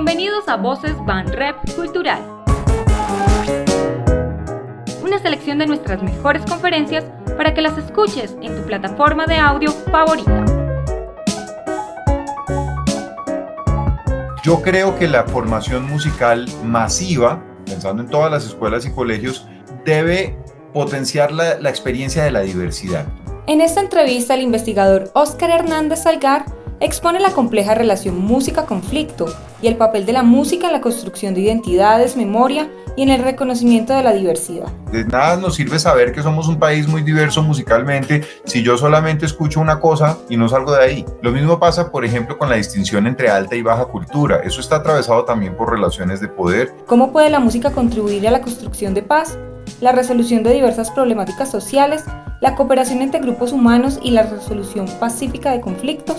Bienvenidos a Voces Van Rep Cultural. Una selección de nuestras mejores conferencias para que las escuches en tu plataforma de audio favorita. Yo creo que la formación musical masiva, pensando en todas las escuelas y colegios, debe potenciar la, la experiencia de la diversidad. En esta entrevista, el investigador Óscar Hernández Salgar expone la compleja relación música-conflicto y el papel de la música en la construcción de identidades, memoria y en el reconocimiento de la diversidad. De nada nos sirve saber que somos un país muy diverso musicalmente si yo solamente escucho una cosa y no salgo de ahí. Lo mismo pasa, por ejemplo, con la distinción entre alta y baja cultura. Eso está atravesado también por relaciones de poder. ¿Cómo puede la música contribuir a la construcción de paz, la resolución de diversas problemáticas sociales, la cooperación entre grupos humanos y la resolución pacífica de conflictos?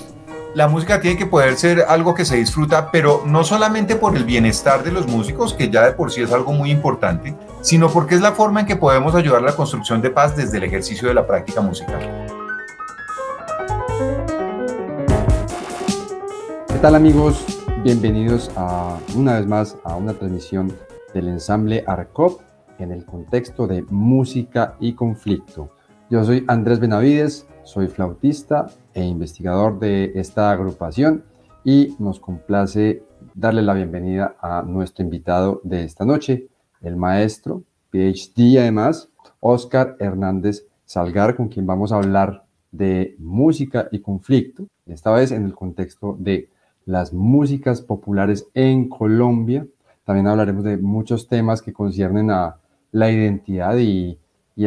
La música tiene que poder ser algo que se disfruta, pero no solamente por el bienestar de los músicos, que ya de por sí es algo muy importante, sino porque es la forma en que podemos ayudar a la construcción de paz desde el ejercicio de la práctica musical. ¿Qué tal amigos? Bienvenidos a una vez más a una transmisión del ensamble ARCOP en el contexto de música y conflicto. Yo soy Andrés Benavides, soy flautista e investigador de esta agrupación y nos complace darle la bienvenida a nuestro invitado de esta noche, el maestro, PhD además, Oscar Hernández Salgar, con quien vamos a hablar de música y conflicto, esta vez en el contexto de las músicas populares en Colombia. También hablaremos de muchos temas que conciernen a la identidad y,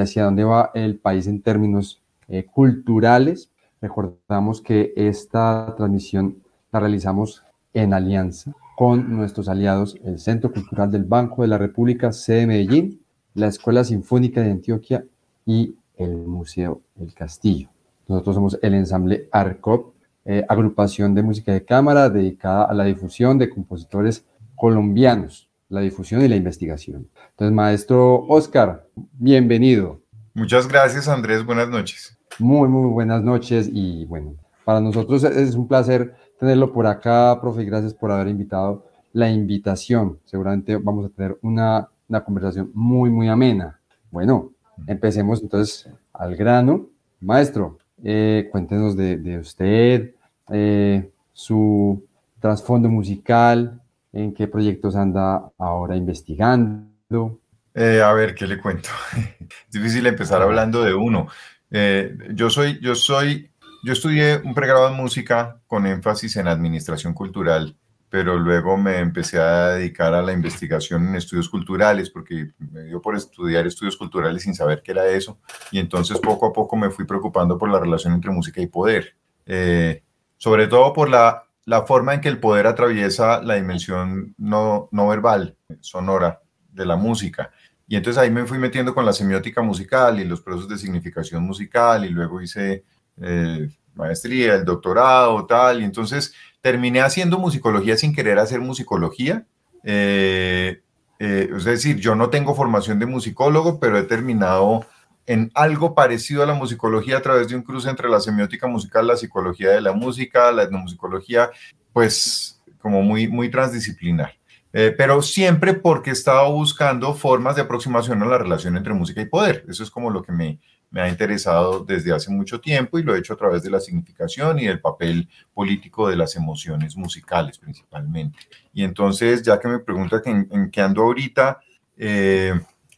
hacia dónde va el país en términos eh, culturales. Recordamos que esta transmisión la realizamos en alianza con nuestros aliados, el Centro Cultural del Banco de la República, sede Medellín, la Escuela Sinfónica de Antioquia y el Museo El Castillo. Nosotros somos el ensamble ARCOP, eh, agrupación de música de cámara dedicada a la difusión de compositores colombianos, la difusión y la investigación. Entonces, maestro Oscar, bienvenido. Muchas gracias, Andrés. Buenas noches. Muy, muy buenas noches y bueno, para nosotros es un placer tenerlo por acá, profe, gracias por haber invitado la invitación. Seguramente vamos a tener una, una conversación muy, muy amena. Bueno, empecemos entonces al grano. Maestro, eh, cuéntenos de, de usted, eh, su trasfondo musical, en qué proyectos anda ahora investigando. Eh, a ver, ¿qué le cuento? es difícil empezar hablando de uno. Eh, yo soy, yo soy, yo estudié un pregrado en música con énfasis en administración cultural, pero luego me empecé a dedicar a la investigación en estudios culturales, porque me dio por estudiar estudios culturales sin saber qué era eso, y entonces poco a poco me fui preocupando por la relación entre música y poder, eh, sobre todo por la, la forma en que el poder atraviesa la dimensión no, no verbal, sonora de la música. Y entonces ahí me fui metiendo con la semiótica musical y los procesos de significación musical y luego hice eh, maestría, el doctorado, tal. Y entonces terminé haciendo musicología sin querer hacer musicología. Eh, eh, es decir, yo no tengo formación de musicólogo, pero he terminado en algo parecido a la musicología a través de un cruce entre la semiótica musical, la psicología de la música, la etnomusicología, pues como muy, muy transdisciplinar. Eh, pero siempre porque he estado buscando formas de aproximación a la relación entre música y poder. Eso es como lo que me, me ha interesado desde hace mucho tiempo y lo he hecho a través de la significación y del papel político de las emociones musicales principalmente. Y entonces, ya que me pregunta en, qué ando ahorita, eh,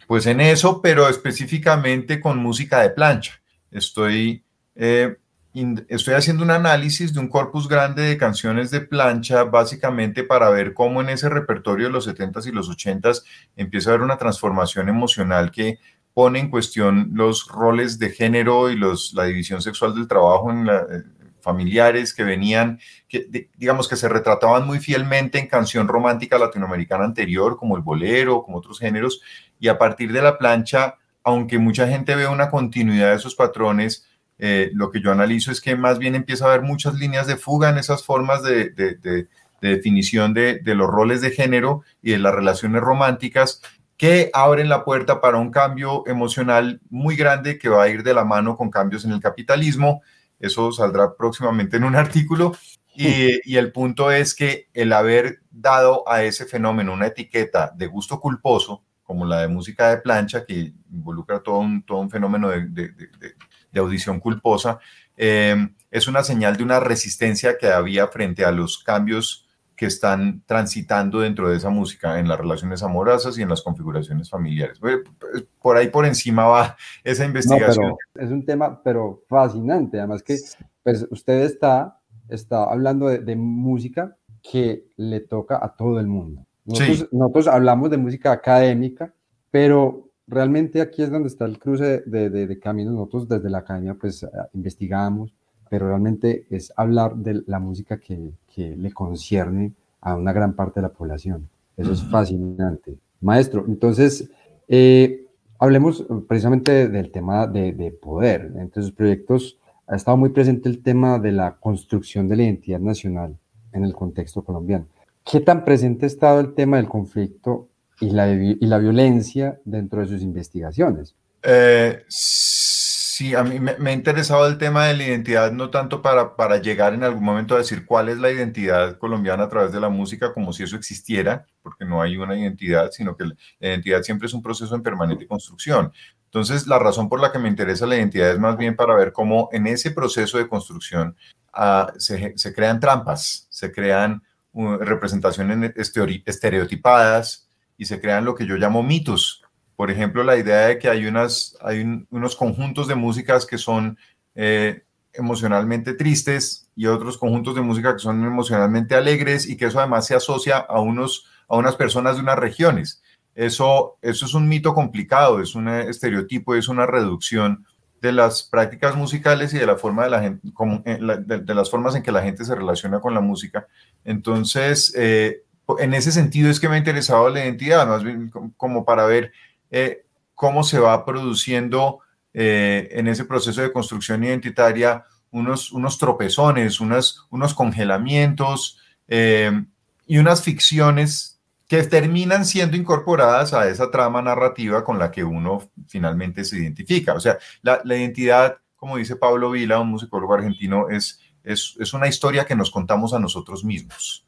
pues en eso, pero específicamente con música de plancha. Estoy eh, estoy haciendo un análisis de un corpus grande de canciones de plancha, básicamente para ver cómo en ese repertorio de los 70s y los 80s empieza a haber una transformación emocional que pone en cuestión los roles de género y la división sexual del trabajo en eh, familiares que venían, que digamos que se retrataban muy fielmente en canción romántica latinoamericana anterior, como el bolero, como otros géneros, y a partir de la plancha, aunque mucha gente ve una continuidad de esos patrones, eh, lo que yo analizo es que más bien empieza a haber muchas líneas de fuga en esas formas de, definición de, los roles de género y de las relaciones románticas que abren la puerta para un cambio emocional muy grande que va a ir de la mano con cambios en el capitalismo. Eso saldrá próximamente en un artículo. Y, el punto es que el haber dado a ese fenómeno una etiqueta de gusto culposo, como la de música de plancha, que involucra todo un, todo un fenómeno de, audición culposa, eh, es una señal de una resistencia que había frente a los cambios que están transitando dentro de esa música en las relaciones amorosas y en las configuraciones familiares. Por ahí por encima va esa investigación. es un tema, pero fascinante. Además que pues, usted está, está hablando de, música que le toca a todo el mundo. Nosotros, nosotros, hablamos de música académica, pero realmente aquí es donde está el cruce de, de, de caminos. Nosotros desde la academia pues investigamos, pero realmente es hablar de la música que, que le concierne a una gran parte de la población. Eso es fascinante. Maestro, entonces, eh, hablemos precisamente del tema de, de, poder. Entre sus proyectos ha estado muy presente el tema de la construcción de la identidad nacional en el contexto colombiano. ¿Qué tan presente ha estado el tema del conflicto y la, y la violencia dentro de sus investigaciones? Eh, Sí, a mí me, ha interesado el tema de la identidad, no tanto para, para llegar en algún momento a decir cuál es la identidad colombiana a través de la música, como si eso existiera, porque no hay una identidad, sino que la identidad siempre es un proceso en permanente construcción. Entonces, la razón por la que me interesa la identidad es más bien para ver cómo en ese proceso de construcción ah, se, se, crean trampas, se crean uh, representaciones estereotipadas y se crean lo que yo llamo mitos por ejemplo, la idea de que hay, unas, hay unos conjuntos de músicas que son eh, emocionalmente tristes y otros conjuntos de música que son emocionalmente alegres y que eso además se asocia a, unos, a unas personas de unas regiones. Eso, eso es un mito complicado, es un estereotipo, es una reducción de las prácticas musicales y de la forma de la eh, de, las formas en que la gente se relaciona con la música. Entonces, eh, en ese sentido es que me ha interesado la identidad, más bien como para ver eh, cómo se va produciendo eh, en ese proceso de construcción identitaria unos, unos tropezones, unos congelamientos eh, y unas ficciones que terminan siendo incorporadas a esa trama narrativa con la que uno finalmente se identifica. O sea, la, identidad, como dice Pablo Vila, un musicólogo argentino, es, es, es, una historia que nos contamos a nosotros mismos,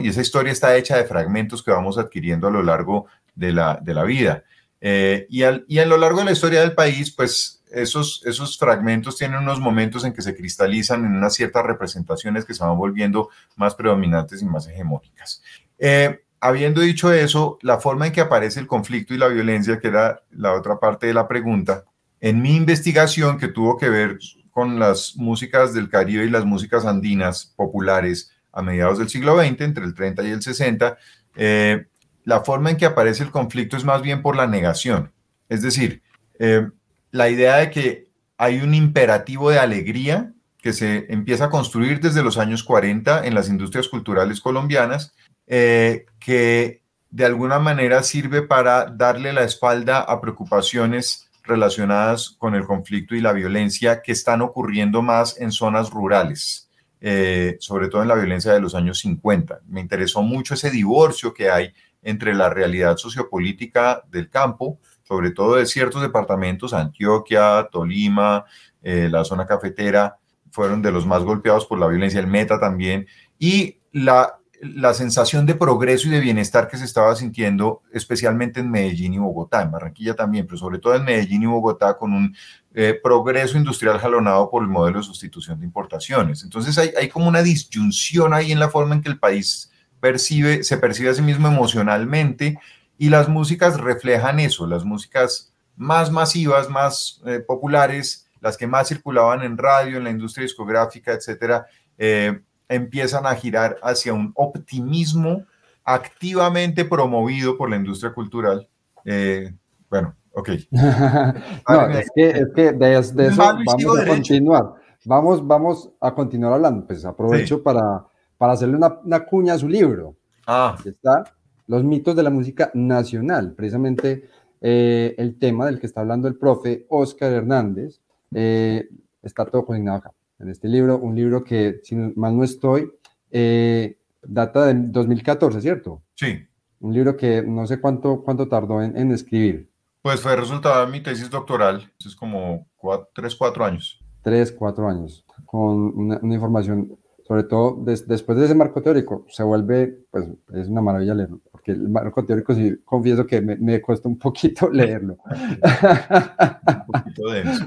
Y esa historia está hecha de fragmentos que vamos adquiriendo a lo largo de la, de la vida. Eh, y, al, y, a lo largo de la historia del país, pues esos, esos fragmentos tienen unos momentos en que se cristalizan en unas ciertas representaciones que se van volviendo más predominantes y más hegemónicas. Eh, habiendo dicho eso, la forma en que aparece el conflicto y la violencia, que era la otra parte de la pregunta, en mi investigación que tuvo que ver con las músicas del Caribe y las músicas andinas populares a mediados del siglo XX, entre el 30 y el 60, eh, la forma en que aparece el conflicto es más bien por la negación. Es decir, eh, la idea de que hay un imperativo de alegría que se empieza a construir desde los años 40 en las industrias culturales colombianas, eh, que de alguna manera sirve para darle la espalda a preocupaciones relacionadas con el conflicto y la violencia que están ocurriendo más en zonas rurales, eh, sobre todo en la violencia de los años 50. Me interesó mucho ese divorcio que hay entre la realidad sociopolítica del campo, sobre todo de ciertos departamentos, Antioquia, Tolima, eh, la zona cafetera, fueron de los más golpeados por la violencia, el Meta también, y la, la sensación de progreso y de bienestar que se estaba sintiendo, especialmente en Medellín y Bogotá, en Barranquilla también, pero sobre todo en Medellín y Bogotá, con un eh, progreso industrial jalonado por el modelo de sustitución de importaciones. Entonces hay, como una disyunción ahí en la forma en que el país percibe, se percibe a sí mismo emocionalmente y las músicas reflejan eso, las músicas más masivas, más eh, populares, las que más circulaban en radio, en la industria discográfica, etcétera, eh, empiezan a girar hacia un optimismo activamente promovido por la industria cultural. Eh, bueno, ok. no, es que, es que de, eso vamos a continuar. Vamos, vamos a continuar hablando. Pues aprovecho para para hacerle una, cuña a su libro. Ah. está Los mitos de la música nacional, precisamente eh, el tema del que está hablando el profe Oscar Hernández. Eh, está todo consignado acá, en este libro, un libro que, si mal no estoy, eh, data del 2014, ¿cierto? Sí. Un libro que no sé cuánto, cuánto tardó en, escribir. Pues fue resultado de mi tesis doctoral, es como cuatro, tres, cuatro años. Tres, cuatro años, con una información sobre todo después de ese marco teórico, se vuelve, pues es una maravilla leerlo, porque el marco teórico sí, confieso que me, me cuesta un poquito leerlo. un poquito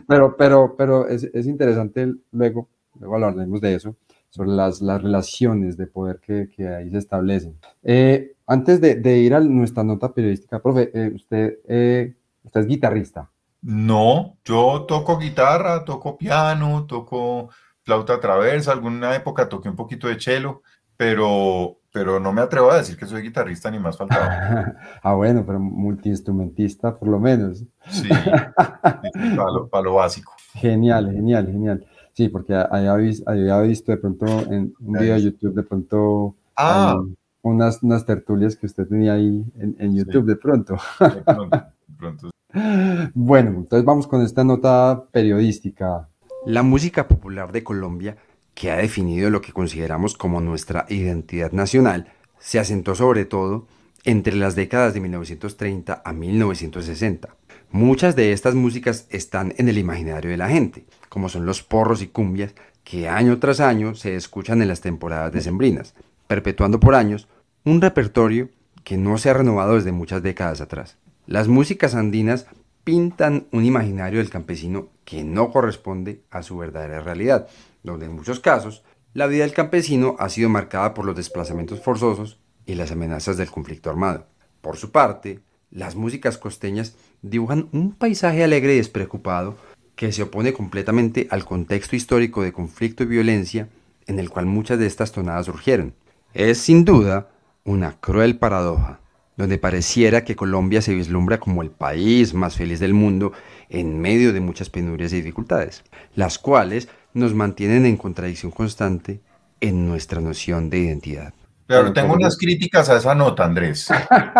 Pero, pero, pero es, es, interesante luego, luego hablaremos de eso, sobre las, las relaciones de poder que, que ahí se establecen. Eh, antes de, de, ir a nuestra nota periodística, profe, eh, usted, eh, usted es guitarrista. No, yo toco guitarra, toco piano, toco flauta traversa, alguna época toqué un poquito de cello, pero, pero no me atrevo a decir que soy guitarrista ni más faltaba. ah, bueno, pero multiinstrumentista por lo menos. Sí, para lo, básico. Genial, genial, genial. Sí, porque había, visto de pronto en un video de YouTube, de pronto ah. unas, unas tertulias que usted tenía ahí en, YouTube de pronto. De pronto, de pronto. Bueno, entonces vamos con esta nota periodística. La música popular de Colombia, que ha definido lo que consideramos como nuestra identidad nacional, se asentó sobre todo entre las décadas de 1930 a 1960. Muchas de estas músicas están en el imaginario de la gente, como son los porros y cumbias que año tras año se escuchan en las temporadas decembrinas, perpetuando por años un repertorio que no se ha renovado desde muchas décadas atrás. Las músicas andinas pintan un imaginario del campesino que no corresponde a su verdadera realidad, donde en muchos casos la vida del campesino ha sido marcada por los desplazamientos forzosos y las amenazas del conflicto armado. Por su parte, las músicas costeñas dibujan un paisaje alegre y despreocupado que se opone completamente al contexto histórico de conflicto y violencia en el cual muchas de estas tonadas surgieron. Es sin duda una cruel paradoja donde pareciera que Colombia se vislumbra como el país más feliz del mundo en medio de muchas penurias y dificultades, las cuales nos mantienen en contradicción constante en nuestra noción de identidad. Pero tengo unas críticas a esa nota, Andrés.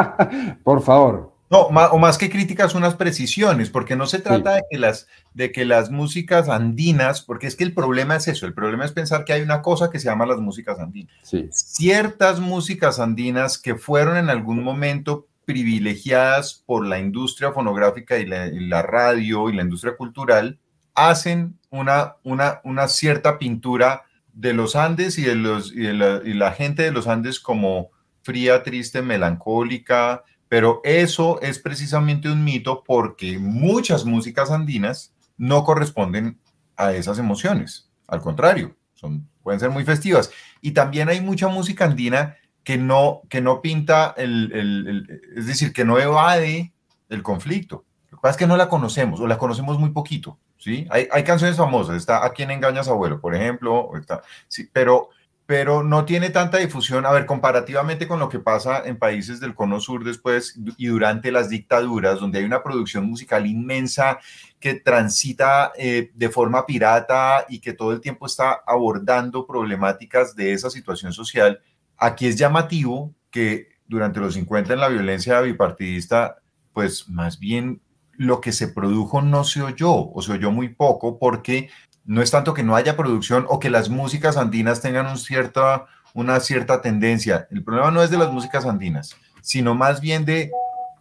Por favor. No, o más que críticas, unas precisiones, porque no se trata de, que las, de que las músicas andinas, porque es que el problema es eso, el problema es pensar que hay una cosa que se llama las músicas andinas. Ciertas músicas andinas que fueron en algún momento privilegiadas por la industria fonográfica y la, radio y la industria cultural, hacen una, una, una cierta pintura de los Andes y de, los, y la gente de los Andes como fría, triste, melancólica, pero eso es precisamente un mito porque muchas músicas andinas no corresponden a esas emociones. Al contrario, son, pueden ser muy festivas. Y también hay mucha música andina que no, que no pinta, el, es decir, que no evade el conflicto. Lo que pasa es que no la conocemos o la conocemos muy poquito. ¿sí? Hay, hay canciones famosas, está A quien engañas abuelo, por ejemplo, está, sí, pero pero no tiene tanta difusión, a ver, comparativamente con lo que pasa en países del cono sur después y durante las dictaduras, donde hay una producción musical inmensa que transita eh, de forma pirata y que todo el tiempo está abordando problemáticas de esa situación social, aquí es llamativo que durante los 50 en la violencia bipartidista, pues más bien lo que se produjo no se oyó o se oyó muy poco porque no es tanto que no haya producción o que las músicas andinas tengan una cierta tendencia. El problema no es de las músicas andinas, sino más bien de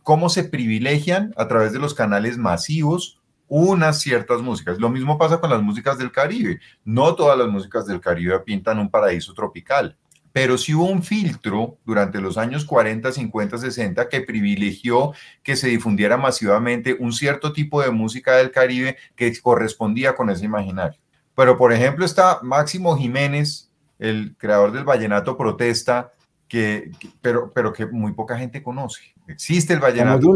cómo se privilegian a través de los canales masivos unas ciertas músicas. Lo mismo pasa con las músicas del Caribe. No todas las músicas del Caribe pintan un paraíso tropical, pero sí hubo un filtro durante los años 40, 50, 60 que privilegió que se difundiera masivamente un cierto tipo de música del Caribe que correspondía con ese imaginario. Pero, por ejemplo, está Máximo Jiménez, el creador del vallenato protesta, que, pero, pero que muy poca gente conoce. Existe el vallenato,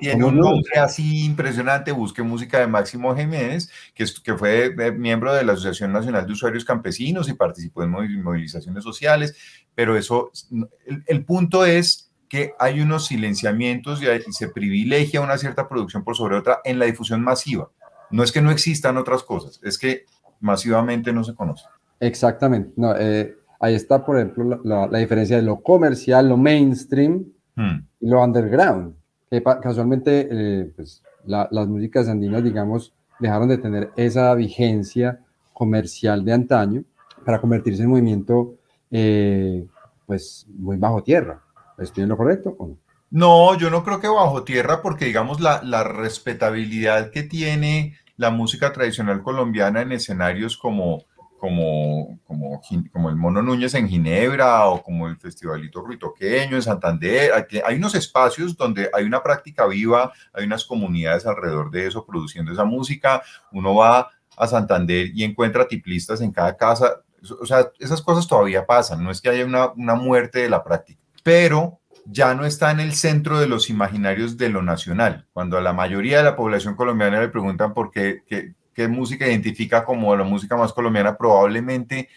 tiene un nombre así impresionante, busque música de Máximo Jiménez, que, que fue eh, miembro de la Asociación Nacional de Usuarios Campesinos y participó en movilizaciones sociales, pero eso, el, punto es que hay unos silenciamientos y, y se privilegia una cierta producción por sobre otra en la difusión masiva. No es que no existan otras cosas, es que masivamente no se conoce. Exactamente. No, eh, ahí está, por ejemplo, la, diferencia de lo comercial, lo mainstream hmm. y lo underground. Que casualmente eh, pues, las músicas andinas, digamos, dejaron de tener esa vigencia comercial de antaño para convertirse en movimiento eh, pues muy bajo tierra. ¿Estoy en lo correcto o no? No, yo no creo que bajo tierra porque digamos la, la respetabilidad que tiene la música tradicional colombiana en escenarios como, como, como, el Mono Núñez en Ginebra o como el Festivalito Ruitoqueño en Santander. Hay unos espacios donde hay una práctica viva, hay unas comunidades alrededor de eso produciendo esa música. Uno va a Santander y encuentra tiplistas en cada casa. O sea, esas cosas todavía pasan, no es que haya una, una muerte de la práctica, pero ya no está en el centro de los imaginarios de lo nacional. Cuando a la mayoría de la población colombiana le preguntan por qué, qué música identifica como la música más colombiana, probablemente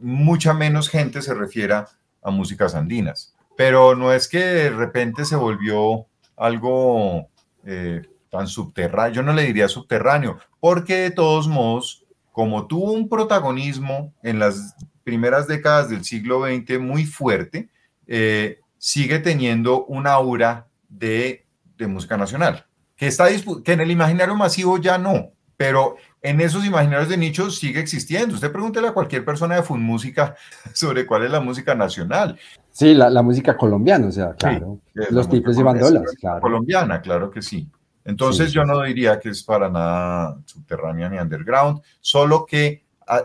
mucha menos gente se refiera a músicas andinas. Pero no es que de repente se volvió algo eh, tan subterráneo, yo no le diría subterráneo, porque de todos modos, como tuvo un protagonismo en las primeras décadas del siglo XX muy fuerte, eh, sigue teniendo un aura de, de música nacional, que, está que en el imaginario masivo ya no, pero en esos imaginarios de nicho sigue existiendo. Usted pregúntele a cualquier persona de Fun Música sobre cuál es la música nacional. Sí, la, música colombiana, o sea, claro. Los tipos y bandolas, claro. Colombiana, claro que sí. Entonces yo no diría que es para nada subterránea ni underground, solo que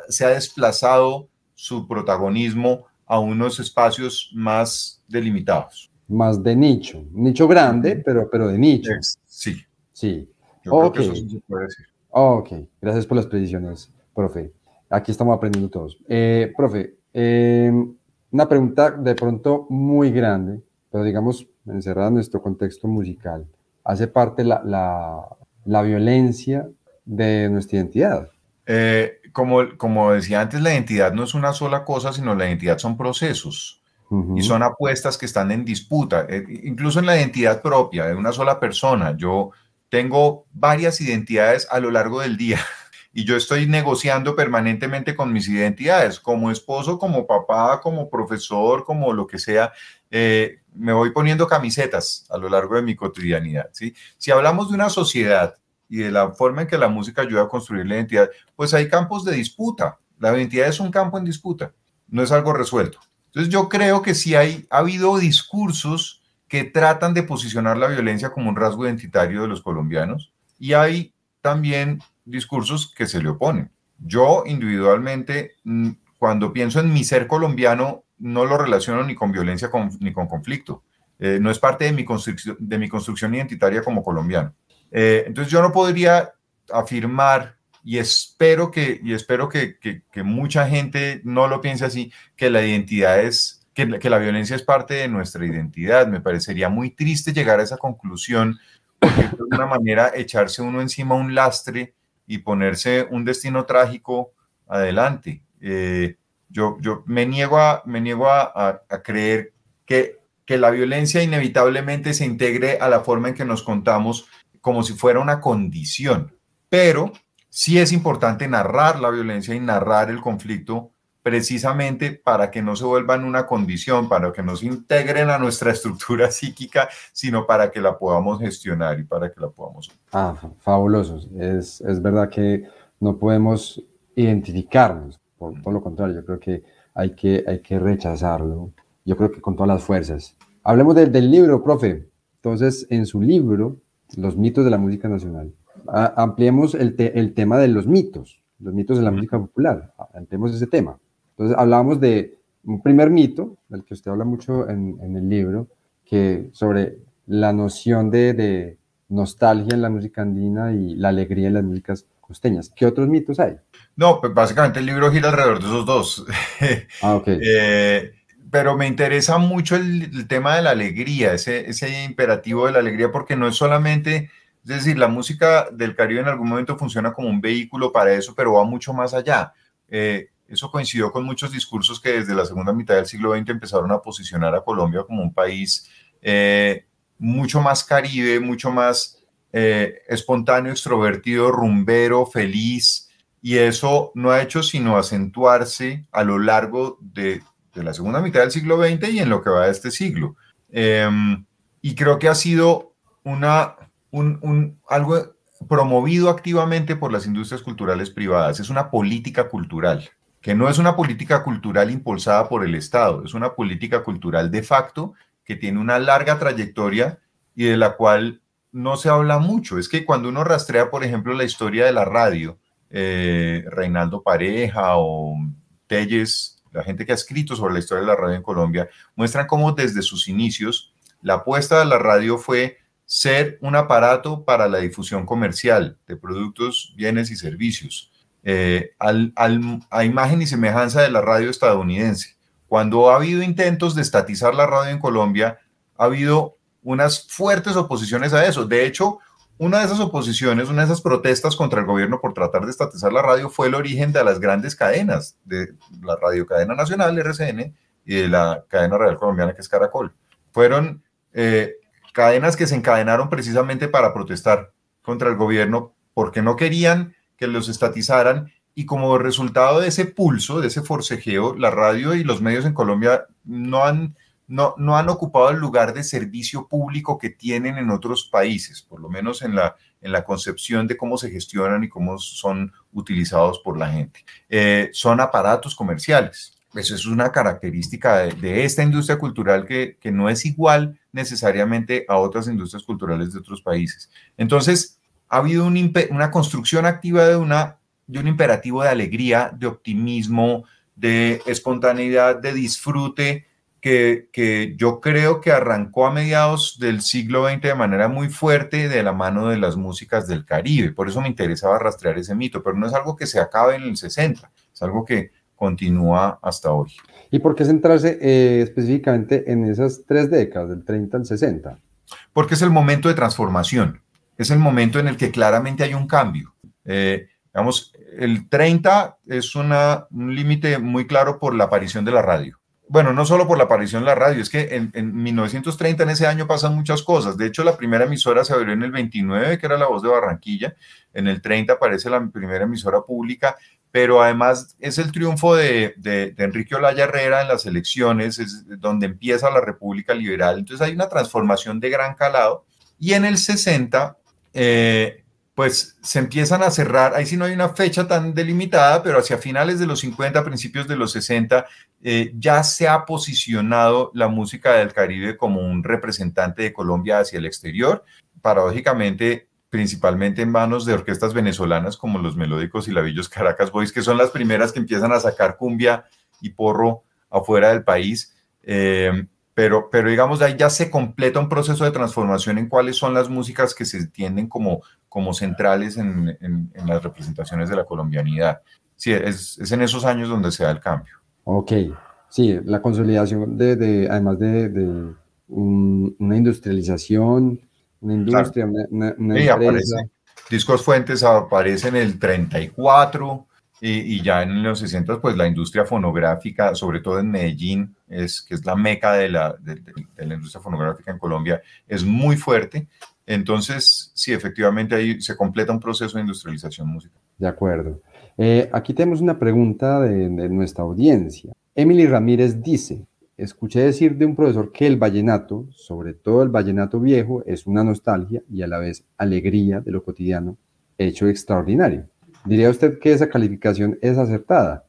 se ha desplazado su protagonismo a unos espacios más delimitados. Más de nicho, nicho grande, pero, pero de nicho. Sí. Sí. Yo creo que eso sí se puede decir. Ok, gracias por las precisiones, profe. Aquí estamos aprendiendo todos. Eh, profe, em, una pregunta de pronto muy grande, pero digamos encerrada en nuestro contexto musical. ¿Hace parte la, la, violencia de nuestra identidad? Eh, como, como decía antes, la identidad no es una sola cosa, sino la identidad son procesos y son apuestas que están en disputa, eh, incluso en la identidad propia de una sola persona. Yo tengo varias identidades a lo largo del día y yo estoy negociando permanentemente con mis identidades, como esposo, como papá, como profesor, como lo que sea. Eh, me voy poniendo camisetas a lo largo de mi cotidianidad. ¿sí? Si hablamos de una sociedad y de la forma en que la música ayuda a construir la identidad, pues hay campos de disputa. La identidad es un campo en disputa, no es algo resuelto. Entonces yo creo que sí hay, ha habido discursos que tratan de posicionar la violencia como un rasgo identitario de los colombianos y hay también discursos que se le oponen. Yo individualmente, mm, cuando pienso en mi ser colombiano, no lo relaciono ni con violencia ni con conflicto. Eh, no es parte de mi, construcción, de mi construcción identitaria como colombiano. Eh, entonces yo no podría afirmar y espero que, y espero que, que mucha gente no lo piense así, que la identidad es que, la violencia es parte de nuestra identidad. Me parecería muy triste llegar a esa conclusión, porque de alguna manera echarse uno encima un lastre y ponerse un destino trágico adelante. Eh, yo, yo me niego, a, me niego a, creer que, que la violencia inevitablemente se integre a la forma en que nos contamos como si fuera una condición, pero sí es importante narrar la violencia y narrar el conflicto precisamente para que no se vuelvan una condición, para que no se integren a nuestra estructura psíquica, sino para que la podamos gestionar y para que la podamos. Ah, fabuloso. Es, es verdad que no podemos identificarnos, por todo lo contrario, yo creo que hay que, hay que rechazarlo, yo creo que con todas las fuerzas. Hablemos del libro, profe. Entonces, en su libro, Los mitos de la música nacional, ampliemos el, el tema de los mitos, los mitos de la música popular, ampliemos ese tema. Entonces hablábamos de un primer mito, del que usted habla mucho en, el libro, que sobre la noción de, nostalgia en la música andina y la alegría en las músicas costeñas. ¿Qué otros mitos hay? No, pues básicamente el libro gira alrededor de esos dos. Ah, ok. Eh, pero me interesa mucho el, tema de la alegría, ese, ese imperativo de la alegría, porque no es solamente, es decir, la música del Caribe en algún momento funciona como un vehículo para eso, pero va mucho más allá. Eh, eso coincidió con muchos discursos que desde la segunda mitad del siglo XX empezaron a posicionar a Colombia como un país eh, mucho más caribe, mucho más eh, espontáneo, extrovertido, rumbero, feliz. Y eso no ha hecho sino acentuarse a lo largo de, la segunda mitad del siglo XX y en lo que va de este siglo. Em, y creo que ha sido algo promovido activamente por las industrias culturales privadas. Es una política cultural que no es una política cultural impulsada por el Estado, es una política cultural de facto que tiene una larga trayectoria y de la cual no se habla mucho. Es que cuando uno rastrea, por ejemplo, la historia de la radio, eh, Reinaldo Pareja o Telles, la gente que ha escrito sobre la historia de la radio en Colombia, muestran cómo desde sus inicios la apuesta de la radio fue ser un aparato para la difusión comercial de productos, bienes y servicios, eh, a imagen y semejanza de la radio estadounidense. Cuando ha habido intentos de estatizar la radio en Colombia, ha habido unas fuertes oposiciones a eso. De hecho, una de esas oposiciones, una de esas protestas contra el gobierno por tratar de estatizar la radio fue el origen de las grandes cadenas, de la Radio Cadena Nacional, RCN, y de la cadena real colombiana que es Caracol. Fueron eh, cadenas que se encadenaron precisamente para protestar contra el gobierno porque no querían que los estatizaran y como resultado de ese pulso, de ese forcejeo, la radio y los medios en Colombia no han, no, no han ocupado el lugar de servicio público que tienen en otros países, por lo menos en la, en la concepción de cómo se gestionan y cómo son utilizados por la gente. Eh, son aparatos comerciales. Eso es una característica de, esta industria cultural que, que, no es igual necesariamente a otras industrias culturales de otros países. Entonces, ha habido una construcción activa de, una, de un imperativo de alegría, de optimismo, de espontaneidad, de disfrute, que, que, yo creo que arrancó a mediados del siglo XX de manera muy fuerte de la mano de las músicas del Caribe. Por eso me interesaba rastrear ese mito, pero no es algo que se acabe en el 60, es algo que continúa hasta hoy. ¿Y por qué centrarse eh, específicamente en esas tres décadas, del 30 al 60? Porque es el momento de transformación, es el momento en el que claramente hay un cambio. Eh, el 30 es una, un límite muy claro por la aparición de la radio bueno, no solo por la aparición de la radio, es que en, 1930, en ese año, pasan muchas cosas. De hecho, la primera emisora se abrió en el 29, que era La Voz de Barranquilla. En el 30 aparece la primera emisora pública, pero además es el triunfo de, Enrique Olaya Herrera en las elecciones, es donde empieza la República Liberal. Entonces hay una transformación de gran calado. Y en el 60, pues se empiezan a cerrar, ahí sí no hay una fecha tan delimitada, pero hacia finales de los 50, principios de los 60, eh, ya se ha posicionado la música del Caribe como un representante de Colombia hacia el exterior, paradójicamente principalmente en manos de orquestas venezolanas como los Melódicos y Lavillos Caracas Boys, que son las primeras que empiezan a sacar cumbia y porro afuera del país. Eh, pero, pero digamos, ahí ya se completa un proceso de transformación en cuáles son las músicas que se entienden como, como centrales en, en, las representaciones de la colombianidad. Sí, es, es, en esos años donde se da el cambio. Ok, sí, la consolidación de, de además de, de una industrialización, una industria, una, empresa. Discos Fuentes aparece en el 34, y, ya en los 60, pues la industria fonográfica, sobre todo en Medellín, es, que es la meca de la, industria fonográfica en Colombia, es muy fuerte. Entonces, sí, efectivamente ahí se completa un proceso de industrialización musical. De acuerdo. Eh, aquí tenemos una pregunta de, nuestra audiencia. Emily Ramírez dice, escuché decir de un profesor que el vallenato, sobre todo el vallenato viejo, es una nostalgia y a la vez alegría de lo cotidiano, hecho extraordinario. ¿Diría usted que esa calificación es acertada?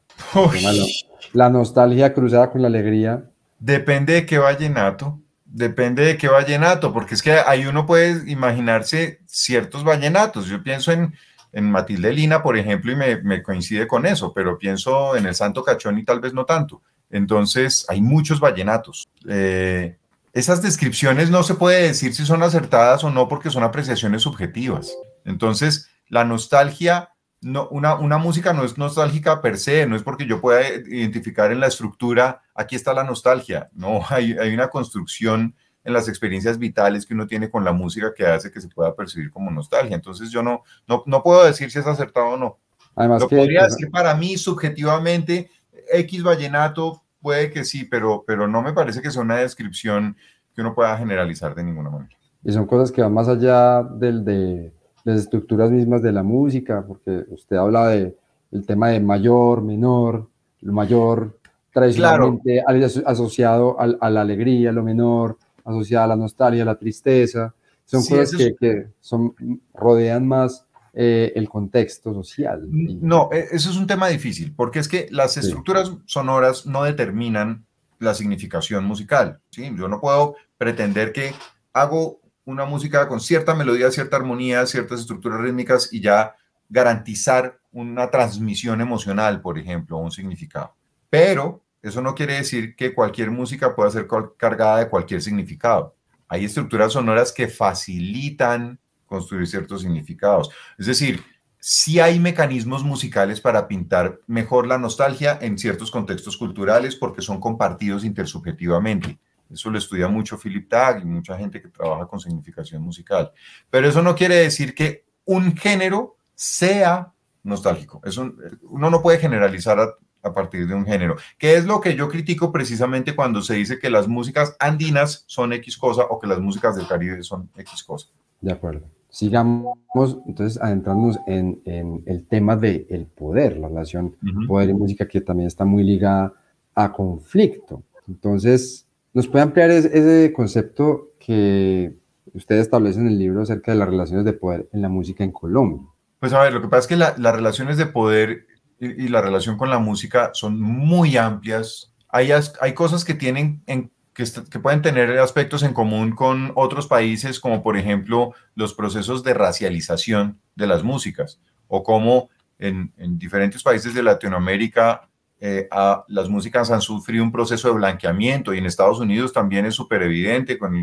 La nostalgia cruzada con la alegría. Depende de qué vallenato. Depende de qué vallenato, porque es que ahí uno puede imaginarse ciertos vallenatos. Yo pienso en, en Matilde Lina, por ejemplo, y me, coincide con eso, pero pienso en el Santo Cachón y tal vez no tanto. Entonces, hay muchos vallenatos. Eh, esas descripciones no se puede decir si son acertadas o no porque son apreciaciones subjetivas. Entonces, la nostalgia no, una, una, música no es nostálgica per se, no es porque yo pueda identificar en la estructura, aquí está la nostalgia, no, hay, hay una construcción en las experiencias vitales que uno tiene con la música que hace que se pueda percibir como nostalgia. Entonces yo no, no, no puedo decir si es acertado o no. Además Lo que, podría decir para mí subjetivamente, X vallenato puede que sí, pero, pero no me parece que sea una descripción que uno pueda generalizar de ninguna manera. Y son cosas que van más allá del de las estructuras mismas de la música, porque usted habla de el tema de mayor, menor, lo mayor tradicionalmente asociado a, la alegría, lo menor asociado a la nostalgia, a la tristeza. Son cosas que, son, rodean más eh, el contexto social. No, e, eso es un tema difícil, porque es que las estructuras sonoras no determinan la significación musical. ¿sí? Yo no puedo pretender que hago una música con cierta melodía, cierta armonía, ciertas estructuras rítmicas y ya garantizar una transmisión emocional, por ejemplo, un significado. Pero eso no quiere decir que cualquier música pueda ser cargada de cualquier significado. Hay estructuras sonoras que facilitan construir ciertos significados. Es decir, sí hay mecanismos musicales para pintar mejor la nostalgia en ciertos contextos culturales porque son compartidos intersubjetivamente. Eso lo estudia mucho Philip Tag y mucha gente que trabaja con significación musical. Pero eso no quiere decir que un género sea nostálgico. Eso, uno no puede generalizar a, a, partir de un género, que es lo que yo critico precisamente cuando se dice que las músicas andinas son X cosa o que las músicas del Caribe son X cosa. De acuerdo. Sigamos entonces adentrándonos en, en el tema del el poder, la relación poder y música que también está muy ligada a conflicto. Entonces, ¿nos puede ampliar ese, concepto que usted establece en el libro acerca de las relaciones de poder en la música en Colombia? Pues a ver, lo que pasa es que las relaciones de poder y, la relación con la música son muy amplias. Hay, hay cosas que tienen en que, pueden tener aspectos en común con otros países, como por ejemplo los procesos de racialización de las músicas, o como en, diferentes países de Latinoamérica eh, las músicas han sufrido un proceso de blanqueamiento y en Estados Unidos también es súper evidente con,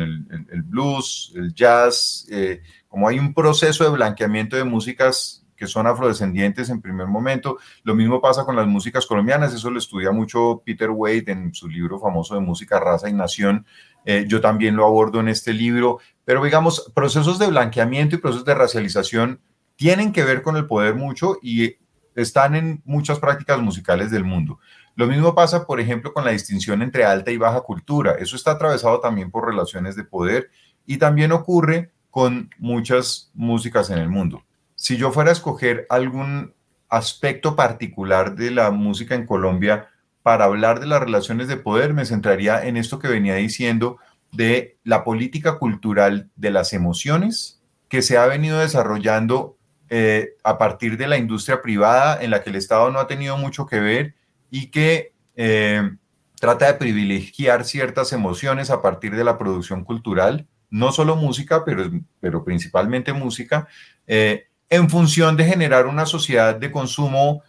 el, blues, el jazz, eh, como hay un proceso de blanqueamiento de músicas que son afrodescendientes en primer momento. Lo mismo pasa con las músicas colombianas, eso lo estudia mucho Peter Wade en su libro famoso de Música, Raza y Nación. Eh, yo también lo abordo en este libro, pero digamos, procesos de blanqueamiento y procesos de racialización tienen que ver con el poder mucho y están en muchas prácticas musicales del mundo. Lo mismo pasa, por ejemplo, con la distinción entre alta y baja cultura. Eso está atravesado también por relaciones de poder y también ocurre con muchas músicas en el mundo si yo fuera a escoger algún aspecto particular de la música en Colombia para hablar de las relaciones de poder, me centraría en esto que venía diciendo de la política cultural de las emociones que se ha venido desarrollando eh, a partir de la industria privada en la que el Estado no ha tenido mucho que ver y que eh, trata de privilegiar ciertas emociones a partir de la producción cultural, no solo música, pero, pero principalmente música, eh, en función de generar una sociedad de consumo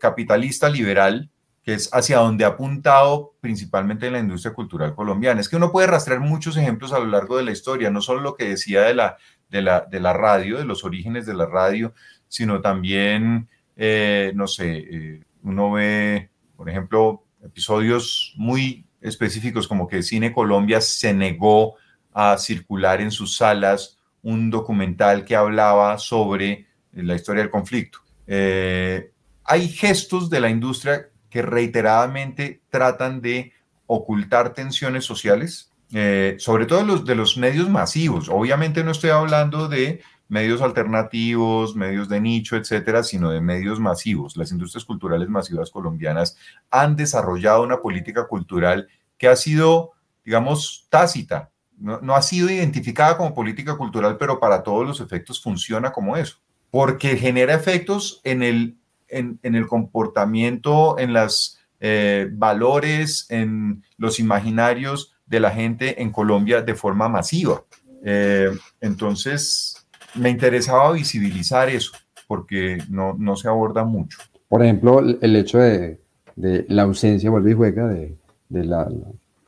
capitalista liberal, que es hacia donde ha apuntado principalmente la industria cultural colombiana. Es que uno puede rastrear muchos ejemplos a lo largo de la historia, no solo lo que decía de la, de la, de la radio, de los orígenes de la radio, sino también, eh, no sé, eh, uno ve, por ejemplo, episodios muy específicos como que Cine Colombia se negó a circular en sus salas un documental que hablaba sobre la historia del conflicto. Eh, hay gestos de la industria que reiteradamente tratan de ocultar tensiones sociales, eh, sobre todo los, de los medios masivos. Obviamente no estoy hablando de medios alternativos, medios de nicho, etcétera, sino de medios masivos. Las industrias culturales masivas colombianas han desarrollado una política cultural que ha sido, digamos, tácita, no, ha sido identificada como política cultural, pero para todos los efectos funciona como eso, porque genera efectos en el, en, el comportamiento, en los eh, valores, en los imaginarios de la gente en Colombia de forma masiva. Eh, entonces, me interesaba visibilizar eso, porque no, no, se aborda mucho. Por ejemplo, el hecho de, de la ausencia, vuelve y juega, de, de la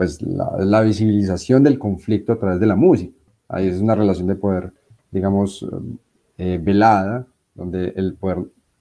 pues la, visibilización del conflicto a través de la música. Ahí es una relación de poder, digamos, eh, velada, donde el poder,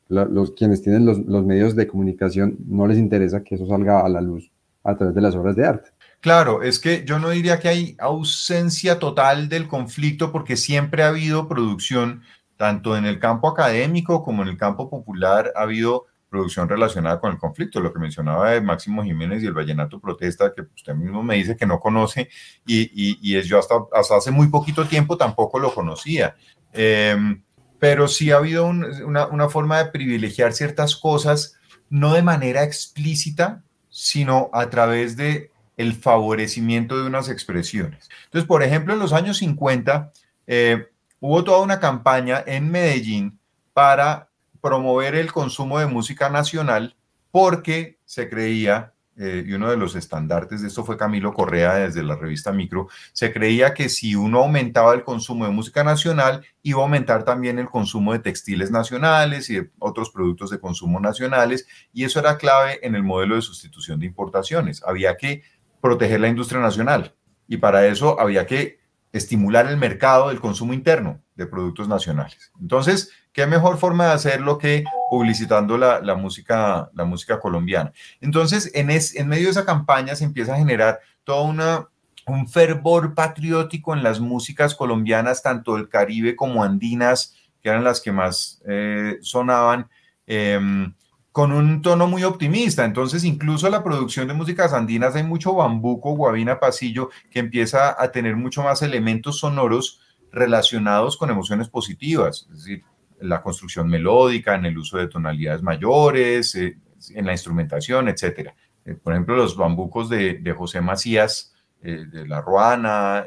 los, quienes tienen los, los medios de comunicación no les interesa que eso salga a la luz a través de las obras de arte. Claro, es que yo no diría que hay ausencia total del conflicto porque siempre ha habido producción, tanto en el campo académico como en el campo popular, ha habido producción relacionada con el conflicto, lo que mencionaba de Máximo Jiménez y el Vallenato Protesta, que usted mismo me dice que no conoce, y, y, es yo hasta, hasta, hace muy poquito tiempo tampoco lo conocía. Em, pero sí ha habido una, una, forma de privilegiar ciertas cosas, no de manera explícita, sino a través de el favorecimiento de unas expresiones. Entonces, por ejemplo, en los años 50 eh, hubo toda una campaña en Medellín para promover el consumo de música nacional porque se creía eh, y uno de los estandartes de esto fue Camilo Correa desde la revista Micro, se creía que si uno aumentaba el consumo de música nacional, iba a aumentar también el consumo de textiles nacionales y de otros productos de consumo nacionales, y eso era clave en el modelo de sustitución de importaciones. Había que proteger la industria nacional y para eso había que estimular el mercado del consumo interno de productos nacionales. Entonces, ¿qué mejor forma de hacerlo que publicitando la, música, la música colombiana? Entonces, en, en medio de esa campaña se empieza a generar toda un fervor patriótico en las músicas colombianas, tanto del Caribe como andinas, que eran las que más eh, sonaban. Em, con un tono muy optimista. Entonces, incluso la producción de músicas andinas hay mucho bambuco, guabina, pasillo, que empieza a tener mucho más elementos sonoros relacionados con emociones positivas, es decir, la construcción melódica, en el uso de tonalidades mayores, eh, en la instrumentación, etc. Eh, por ejemplo, los bambucos de, José Macías, eh, de La Ruana,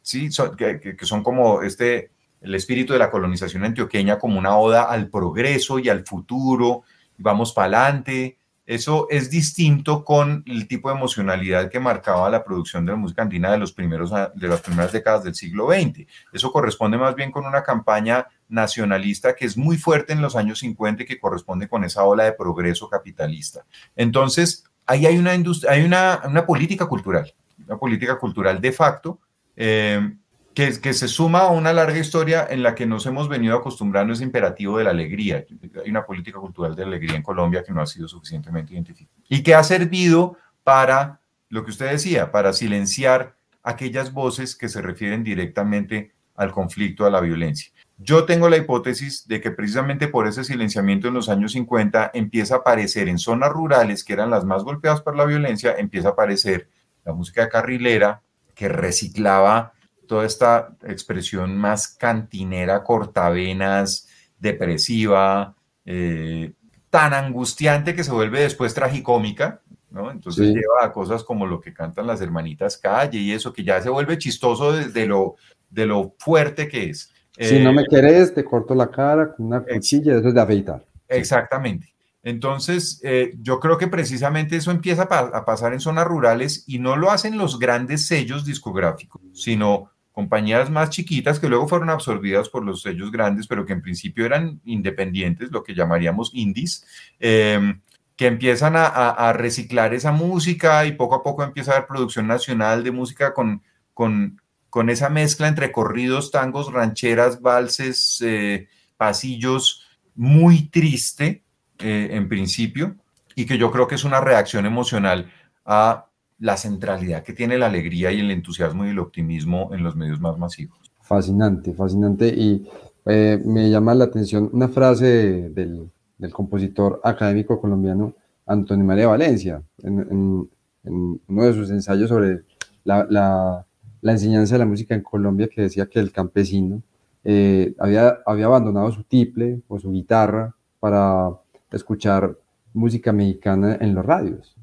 sí, que, que son como este, el espíritu de la colonización antioqueña como una oda al progreso y al futuro, vamos para adelante. Eso es distinto con el tipo de emocionalidad que marcaba la producción de la música andina de, los primeros, de las primeras décadas del siglo XX. Eso corresponde más bien con una campaña nacionalista que es muy fuerte en los años 50 y que corresponde con esa ola de progreso capitalista. Entonces, ahí hay una, hay una, una política cultural, una política cultural de facto, eh, que, se suma a una larga historia en la que nos hemos venido acostumbrando ese imperativo de la alegría. Hay una política cultural de alegría en Colombia que no ha sido suficientemente identificada y que ha servido para, lo que usted decía, para silenciar aquellas voces que se refieren directamente al conflicto, a la violencia. Yo tengo la hipótesis de que precisamente por ese silenciamiento en los años 50 empieza a aparecer en zonas rurales que eran las más golpeadas por la violencia, empieza a aparecer la música carrilera que reciclaba toda esta expresión más cantinera, cortavenas, depresiva, eh, tan angustiante que se vuelve después tragicómica, ¿no? Entonces lleva a cosas como lo que cantan las hermanitas Calle y eso, que ya se vuelve chistoso de, lo, de lo fuerte que es. Si no me eh, querés, te corto la cara con una cuchilla, eso es de afeitar. Exactamente. Entonces, eh, yo creo que precisamente eso empieza a pasar en zonas rurales y no lo hacen los grandes sellos discográficos, sino compañías más chiquitas que luego fueron absorbidas por los sellos grandes, pero que en principio eran independientes, lo que llamaríamos indies, em, que empiezan a, reciclar esa música y poco a poco empieza a haber producción nacional de música con, con, con esa mezcla entre corridos, tangos, rancheras, valses, eh, pasillos, muy triste eh, en principio, y que yo creo que es una reacción emocional a la centralidad que tiene la alegría y el entusiasmo y el optimismo en los medios más masivos. Fascinante, fascinante. Y eh, me llama la atención una frase del, compositor académico colombiano Antonio María Valencia, en, uno de sus ensayos sobre la, enseñanza de la música en Colombia, que decía que el campesino eh, había, había abandonado su tiple o su guitarra para escuchar música mexicana en los radios.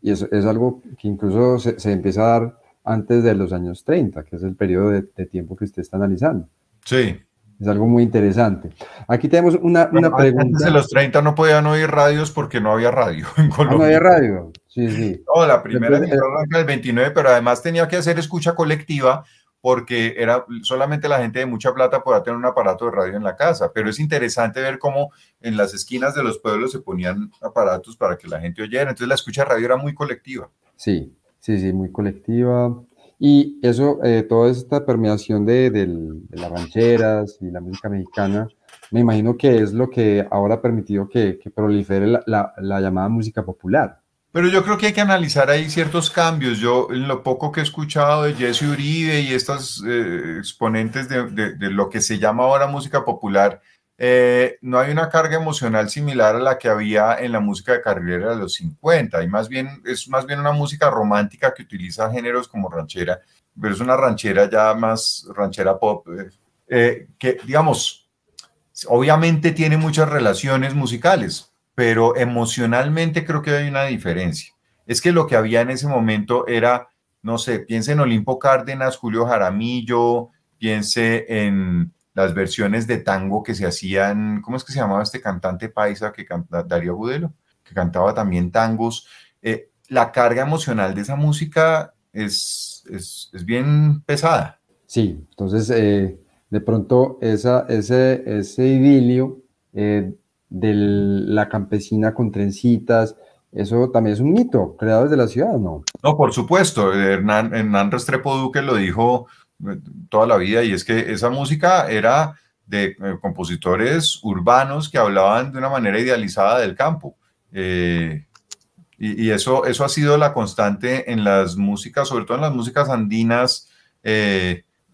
Y eso es algo que incluso se, empieza a dar antes de los años 30, que es el periodo de, tiempo que usted está analizando. Sí. Es algo muy interesante. Aquí tenemos una, una pregunta. Antes de los 30 no podían oír radios porque no había radio en Colombia. Ah, no había radio, sí, sí. No, la primera en el 29, pero además tenía que hacer escucha colectiva porque era solamente la gente de mucha plata podía tener un aparato de radio en la casa, pero es interesante ver cómo en las esquinas de los pueblos se ponían aparatos para que la gente oyera, entonces la escucha de radio era muy colectiva. Sí, sí, sí, muy colectiva. Y eso, eh, toda esta permeación de, las rancheras y la música mexicana, me imagino que es lo que ahora ha permitido que, prolifere la llamada música popular. Pero yo creo que hay que analizar ahí ciertos cambios. Yo, en lo poco que he escuchado de Jesse Uribe y estos eh, exponentes de, lo que se llama ahora música popular, eh, no hay una carga emocional similar a la que había en la música de carrera de los 50. Y más bien, es más bien una música romántica que utiliza géneros como ranchera, pero es una ranchera ya más ranchera pop, eh, que digamos, obviamente tiene muchas relaciones musicales, pero emocionalmente creo que hay una diferencia. Es que lo que había en ese momento era, no sé, piense en Olimpo Cárdenas, Julio Jaramillo, piense en las versiones de tango que se hacían, ¿cómo es que se llamaba este cantante paisa que canta, Darío Budelo? Que cantaba también tangos. Eh, la carga emocional de esa música es, es, es bien pesada. Sí, entonces eh, de pronto esa, ese, ese idilio eh, de la campesina con trencitas, eso también es un mito creado desde la ciudad, ¿no? No, por supuesto. Hernán, Hernán Restrepo Duque lo dijo eh, toda la vida y es que esa música era de compositores urbanos que hablaban de una manera idealizada del campo. y, eso, eso ha sido la constante en las músicas, sobre todo en las músicas andinas,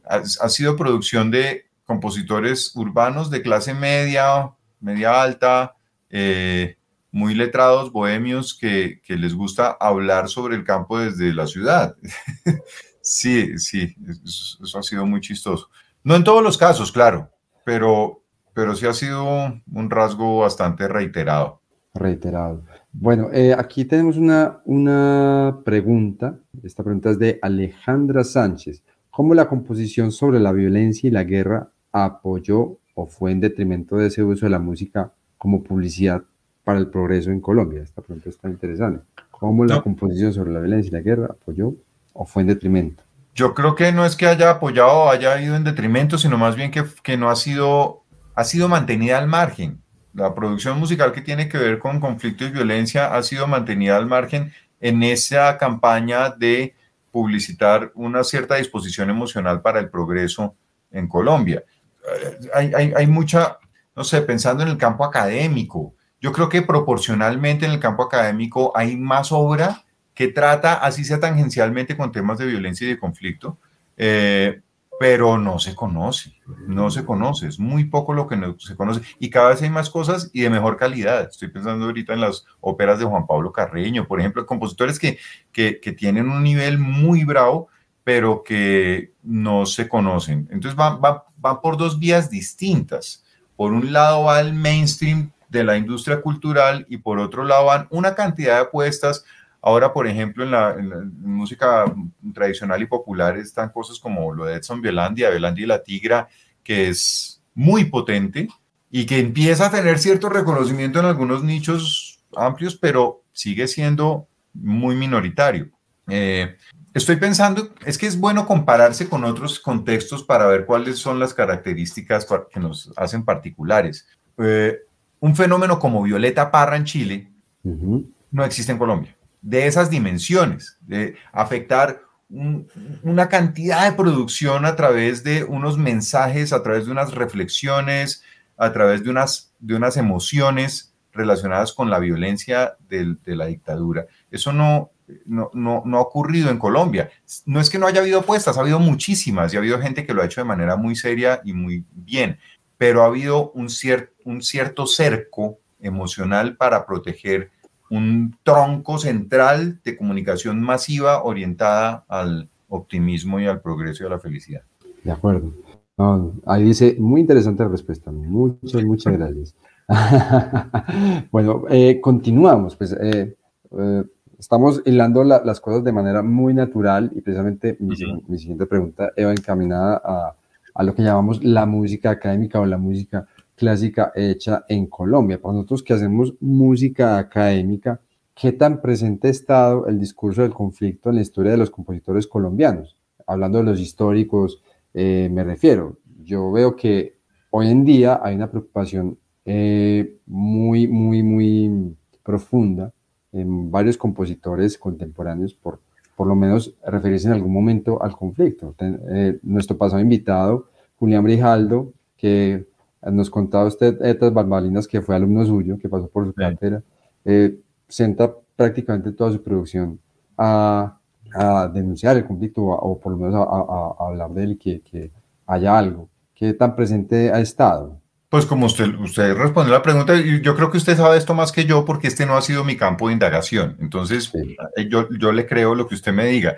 ha, sido producción de compositores urbanos de clase media, media alta, eh, muy letrados, bohemios, que, les gusta hablar sobre el campo desde la ciudad. sí, sí, eso, ha sido muy chistoso. No en todos los casos, claro, pero, pero sí ha sido un rasgo bastante reiterado. Reiterado. Bueno, eh, aquí tenemos una, una pregunta. Esta pregunta es de Alejandra Sánchez cómo la composición sobre la violencia y la guerra apoyó o fue en detrimento de ese uso de la música como publicidad para el progreso en Colombia. Esta pregunta está interesante. ¿Cómo la composición sobre la violencia y la guerra apoyó o fue en detrimento? Yo creo que no es que haya apoyado o haya ido en detrimento, sino más bien que, que no ha sido, ha sido mantenida al margen. La producción musical que tiene que ver con conflicto y violencia ha sido mantenida al margen en esa campaña de publicitar una cierta disposición emocional para el progreso en Colombia. Eh, hay, mucha, no sé, pensando en el campo académico, yo creo que proporcionalmente en el campo académico hay más obra que trata, así sea tangencialmente, con temas de violencia y de conflicto, eh, pero no se conoce, no se conoce, es muy poco lo que no se conoce y cada vez hay más cosas y de mejor calidad. Estoy pensando ahorita en las óperas de Juan Pablo Carreño, por ejemplo, compositores que, que, que tienen un nivel muy bravo, pero que no se conocen. Entonces van va, va por dos vías distintas. Por un lado va el mainstream de la industria cultural y por otro lado van una cantidad de apuestas Ahora, por ejemplo, en la, música tradicional y popular están cosas como lo de Edson Biolandia, Biolandia y la Tigra, que es muy potente y que empieza a tener cierto reconocimiento en algunos nichos amplios, pero sigue siendo muy minoritario. Eh, estoy pensando, es que es bueno compararse con otros contextos para ver cuáles son las características que nos hacen particulares. Eh, un fenómeno como Violeta Parra en Chile no existe en Colombia de esas dimensiones, de afectar una cantidad de producción a través de unos mensajes, a través de unas reflexiones, a través de unas, de unas emociones relacionadas con la violencia de, la dictadura. Eso no, no, no, ha ocurrido en Colombia. No es que no haya habido apuestas, ha habido muchísimas y ha habido gente que lo ha hecho de manera muy seria y muy bien, pero ha habido un, un cierto cerco emocional para proteger un tronco central de comunicación masiva orientada al optimismo y al progreso y a la felicidad. De acuerdo. ahí dice, muy interesante la respuesta. Muchas, muchas gracias. bueno, eh, continuamos. Pues eh, eh, estamos hilando las cosas de manera muy natural y precisamente mi, siguiente pregunta va encaminada a, a, lo que llamamos la música académica o la música clásica hecha en Colombia. Para nosotros que hacemos música académica, ¿qué tan presente ha estado el discurso del conflicto en la historia de los compositores colombianos? Hablando de los históricos, eh, me refiero. Yo veo que hoy en día hay una preocupación eh, muy, muy, muy profunda en varios compositores contemporáneos por por lo menos referirse en algún momento al conflicto. Eh, nuestro pasado invitado, Julián Brijaldo, que nos contaba usted estas barbalinas que fue alumno suyo, que pasó por su cátedra, eh, senta prácticamente toda su producción a, denunciar el conflicto o, por lo menos a, hablar de él que, que, haya algo. ¿Qué tan presente ha estado? Pues como usted, usted respondió la pregunta, yo creo que usted sabe esto más que yo porque este no ha sido mi campo de indagación. Entonces, eh, yo, yo le creo lo que usted me diga.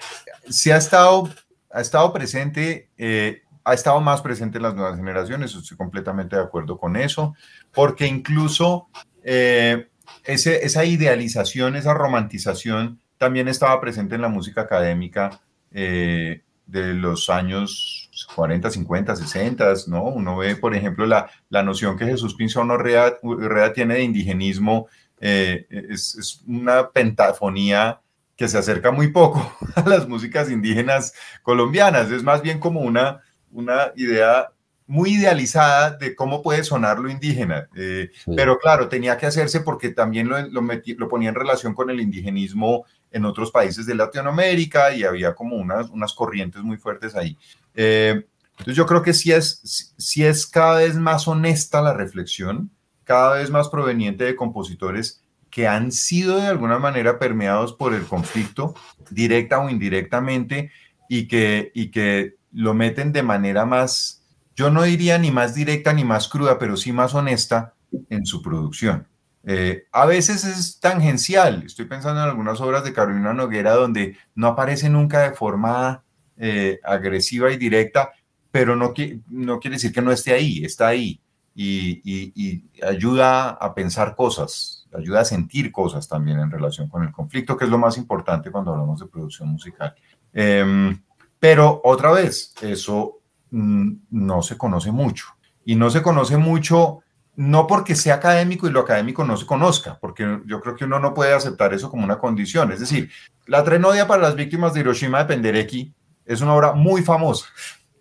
Si ha estado, ha estado presente eh, ha estado más presente en las nuevas generaciones, estoy completamente de acuerdo con eso, porque incluso eh, ese, esa idealización, esa romantización también estaba presente en la música académica eh, de los años 40, 50, 60, ¿no? Uno ve, por ejemplo, la, la noción que Jesús Pinzón Urrea, tiene de indigenismo, eh, es, es, una pentafonía que se acerca muy poco a las músicas indígenas colombianas. Es más bien como una, una idea muy idealizada de cómo puede sonar lo indígena. Eh, pero claro, tenía que hacerse porque también lo, lo, ponía en relación con el indigenismo en otros países de Latinoamérica y había como unas, unas corrientes muy fuertes ahí. Eh, entonces yo creo que sí es, sí es cada vez más honesta la reflexión, cada vez más proveniente de compositores que han sido de alguna manera permeados por el conflicto, directa o indirectamente, y que, y que lo meten de manera más, yo no diría ni más directa ni más cruda, pero sí más honesta en su producción. Eh, a veces es tangencial, estoy pensando en algunas obras de Carolina Noguera donde no aparece nunca de forma eh, agresiva y directa, pero no, no quiere decir que no esté ahí, está ahí y, ayuda a pensar cosas, ayuda a sentir cosas también en relación con el conflicto, que es lo más importante cuando hablamos de producción musical. Em, pero otra vez, eso no se conoce mucho. Y no se conoce mucho no porque sea académico y lo académico no se conozca, porque yo creo que uno no puede aceptar eso como una condición. Es decir, La Trenodia para las víctimas de Hiroshima de Penderecki es una obra muy famosa,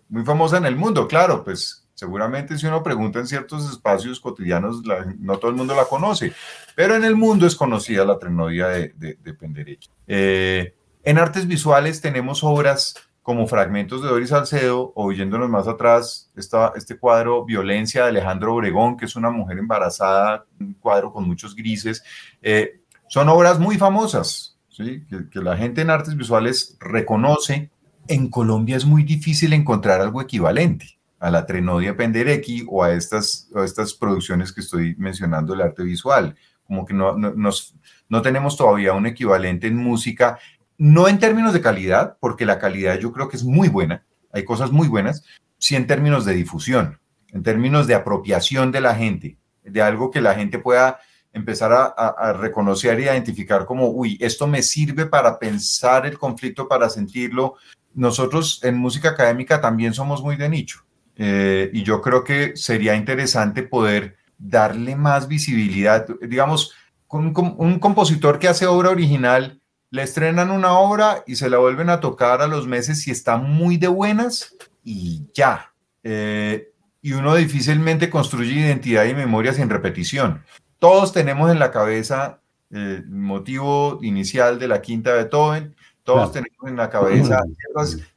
muy famosa en el mundo, claro, pues Seguramente si uno pregunta en ciertos espacios cotidianos, no todo el mundo la conoce, pero en el mundo es conocida la trenodia de, de, Penderecki. Eh, en artes visuales tenemos obras como Fragmentos de Doris Salcedo, o yéndonos más atrás, este cuadro Violencia de Alejandro Obregón, que es una mujer embarazada, un cuadro con muchos grises. Eh, son obras muy famosas, ¿sí? que, la gente en artes visuales reconoce. En Colombia es muy difícil encontrar algo equivalente a la Trenodia Penderecki o a estas, estas producciones que estoy mencionando del arte visual. Como que no, no, nos, no tenemos todavía un equivalente en música, no en términos de calidad, porque la calidad yo creo que es muy buena, hay cosas muy buenas, sí en términos de difusión, en términos de apropiación de la gente, de algo que la gente pueda empezar a, a, reconocer e identificar como, uy, esto me sirve para pensar el conflicto, para sentirlo. Nosotros en música académica también somos muy de nicho. Eh, y yo creo que sería interesante poder darle más visibilidad. Digamos, con un, compositor que hace obra original, le estrenan una obra y se la vuelven a tocar a los meses si está muy de buenas y ya. Eh, y uno difícilmente construye identidad y memoria sin repetición. Todos tenemos en la cabeza el motivo inicial de la quinta de Beethoven, todos tenemos en la cabeza,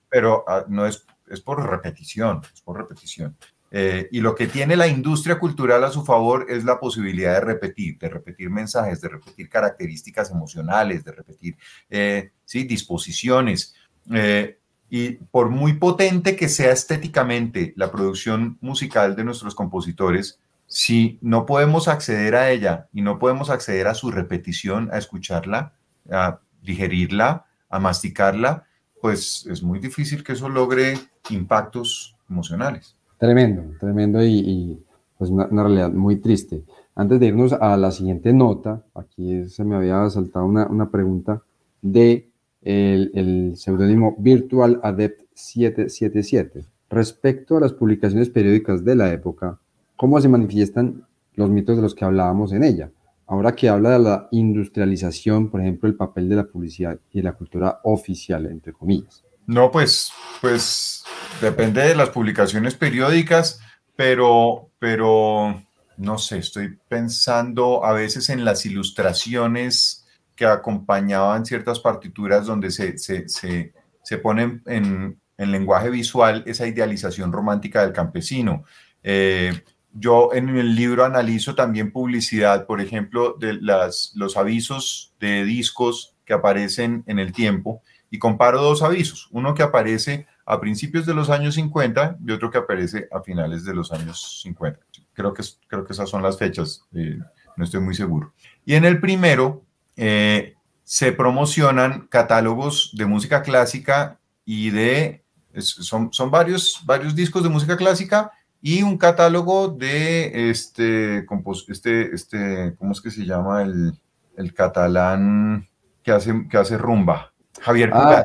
pero ah, no es es por repetición, es por repetición. Eh, y lo que tiene la industria cultural a su favor es la posibilidad de repetir, de repetir mensajes, de repetir características emocionales, de repetir eh, ¿sí? disposiciones. Eh, y por muy potente que sea estéticamente la producción musical de nuestros compositores, si no podemos acceder a ella y no podemos acceder a su repetición, a escucharla, a digerirla, a masticarla, pues es muy difícil que eso logre impactos emocionales. Tremendo, tremendo y, pues una, realidad muy triste. Antes de irnos a la siguiente nota, aquí se me había saltado una, una pregunta de el, seudónimo Virtual Adept 777. Respecto a las publicaciones periódicas de la época, ¿cómo se manifiestan los mitos de los que hablábamos en ella? Ahora que habla de la industrialización, por ejemplo, el papel de la publicidad y la cultura oficial, entre comillas. No, pues, pues depende de las publicaciones periódicas, pero, pero no sé, estoy pensando a veces en las ilustraciones que acompañaban ciertas partituras donde se, se, se, se ponen en, en, lenguaje visual esa idealización romántica del campesino. Eh, yo en el libro analizo también publicidad, por ejemplo, de las, los avisos de discos que aparecen en el tiempo y comparo dos avisos, uno que aparece a principios de los años 50 y otro que aparece a finales de los años 50. Creo que, creo que esas son las fechas, eh, no estoy muy seguro. Y en el primero eh, se promocionan catálogos de música clásica y de, son, son varios, varios discos de música clásica y un catálogo de este, este, este ¿cómo es que se llama? El, el catalán que hace, que hace rumba, Javier ah,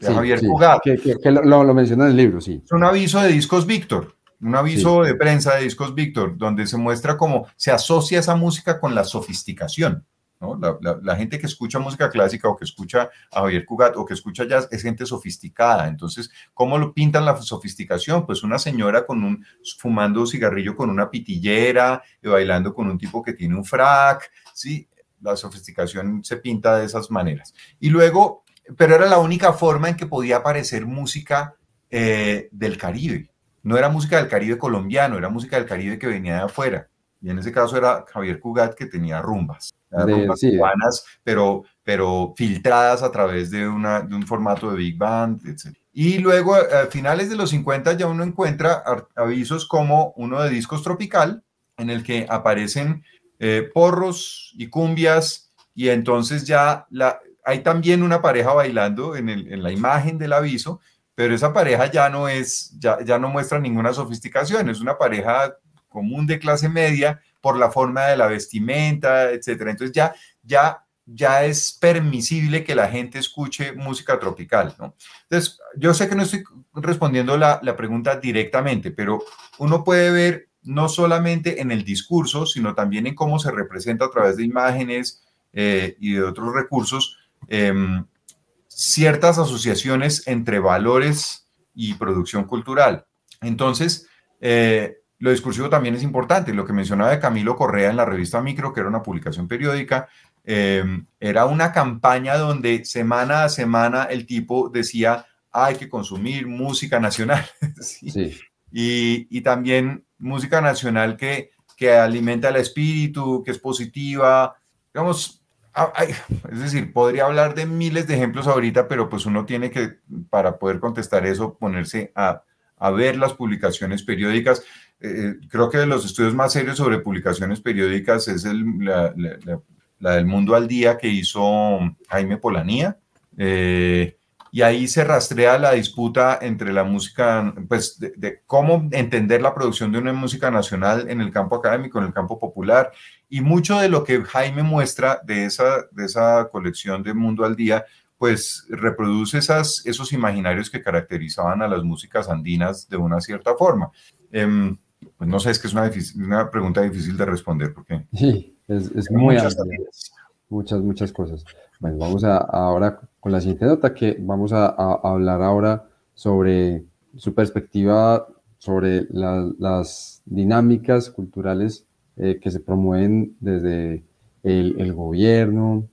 Javier Que, lo, lo, menciona en el libro, sí. Es un aviso de discos Víctor, un aviso de prensa de discos Víctor, donde se muestra cómo se asocia esa música con la sofisticación. La, gente que escucha música clásica o que escucha a Javier Cugat o que escucha jazz es gente sofisticada. Entonces, ¿cómo lo pintan la sofisticación? Pues una señora con un, fumando cigarrillo con una pitillera y bailando con un tipo que tiene un frac, ¿sí? La sofisticación se pinta de esas maneras. Y luego, pero era la única forma en que podía aparecer música eh, del Caribe. No era música del Caribe colombiano, era música del Caribe que venía de afuera. Y en ese caso era Javier Cugat que tenía rumbas rumbas pero, pero filtradas a través de, una, de un formato de Big Band, etc. Y luego, a finales de los 50, ya uno encuentra avisos como uno de discos tropical, en el que aparecen eh, porros y cumbias, y entonces ya la, hay también una pareja bailando en, el, en, la imagen del aviso, pero esa pareja ya no es, ya, ya no muestra ninguna sofisticación, es una pareja común de clase media por la forma de la vestimenta, etcétera. Entonces ya, ya, ya es permisible que la gente escuche música tropical, ¿no? Entonces, yo sé que no estoy respondiendo la, la pregunta directamente, pero uno puede ver no solamente en el discurso, sino también en cómo se representa a través de imágenes eh, y de otros recursos em, ciertas asociaciones entre valores y producción cultural. Entonces, eh, lo discursivo también es importante. Lo que mencionaba de Camilo Correa en la revista Micro, que era una publicación periódica, em, era una campaña donde semana a semana el tipo decía, hay que consumir música nacional. ¿sí? Y, también música nacional que, que alimenta el espíritu, que es positiva. Digamos, es decir, podría hablar de miles de ejemplos ahorita, pero pues uno tiene que, para poder contestar eso, ponerse a, a ver las publicaciones periódicas. Eh, creo que de los estudios más serios sobre publicaciones periódicas es la, del Mundo al Día que hizo Jaime Polanía. Eh, y ahí se rastrea la disputa entre la música, pues de, cómo entender la producción de una música nacional en el campo académico, en el campo popular. Y mucho de lo que Jaime muestra de esa, de esa colección de Mundo al Día, pues reproduce esas, esos imaginarios que caracterizaban a las músicas andinas de una cierta forma. Em, pues no sé, es que es una, una pregunta difícil de responder porque... Sí, es, muy muchas, muchas, muchas cosas. Bueno, vamos a, ahora con la siguiente nota que vamos a, hablar ahora sobre su perspectiva sobre las dinámicas culturales eh, que se promueven desde el, gobierno,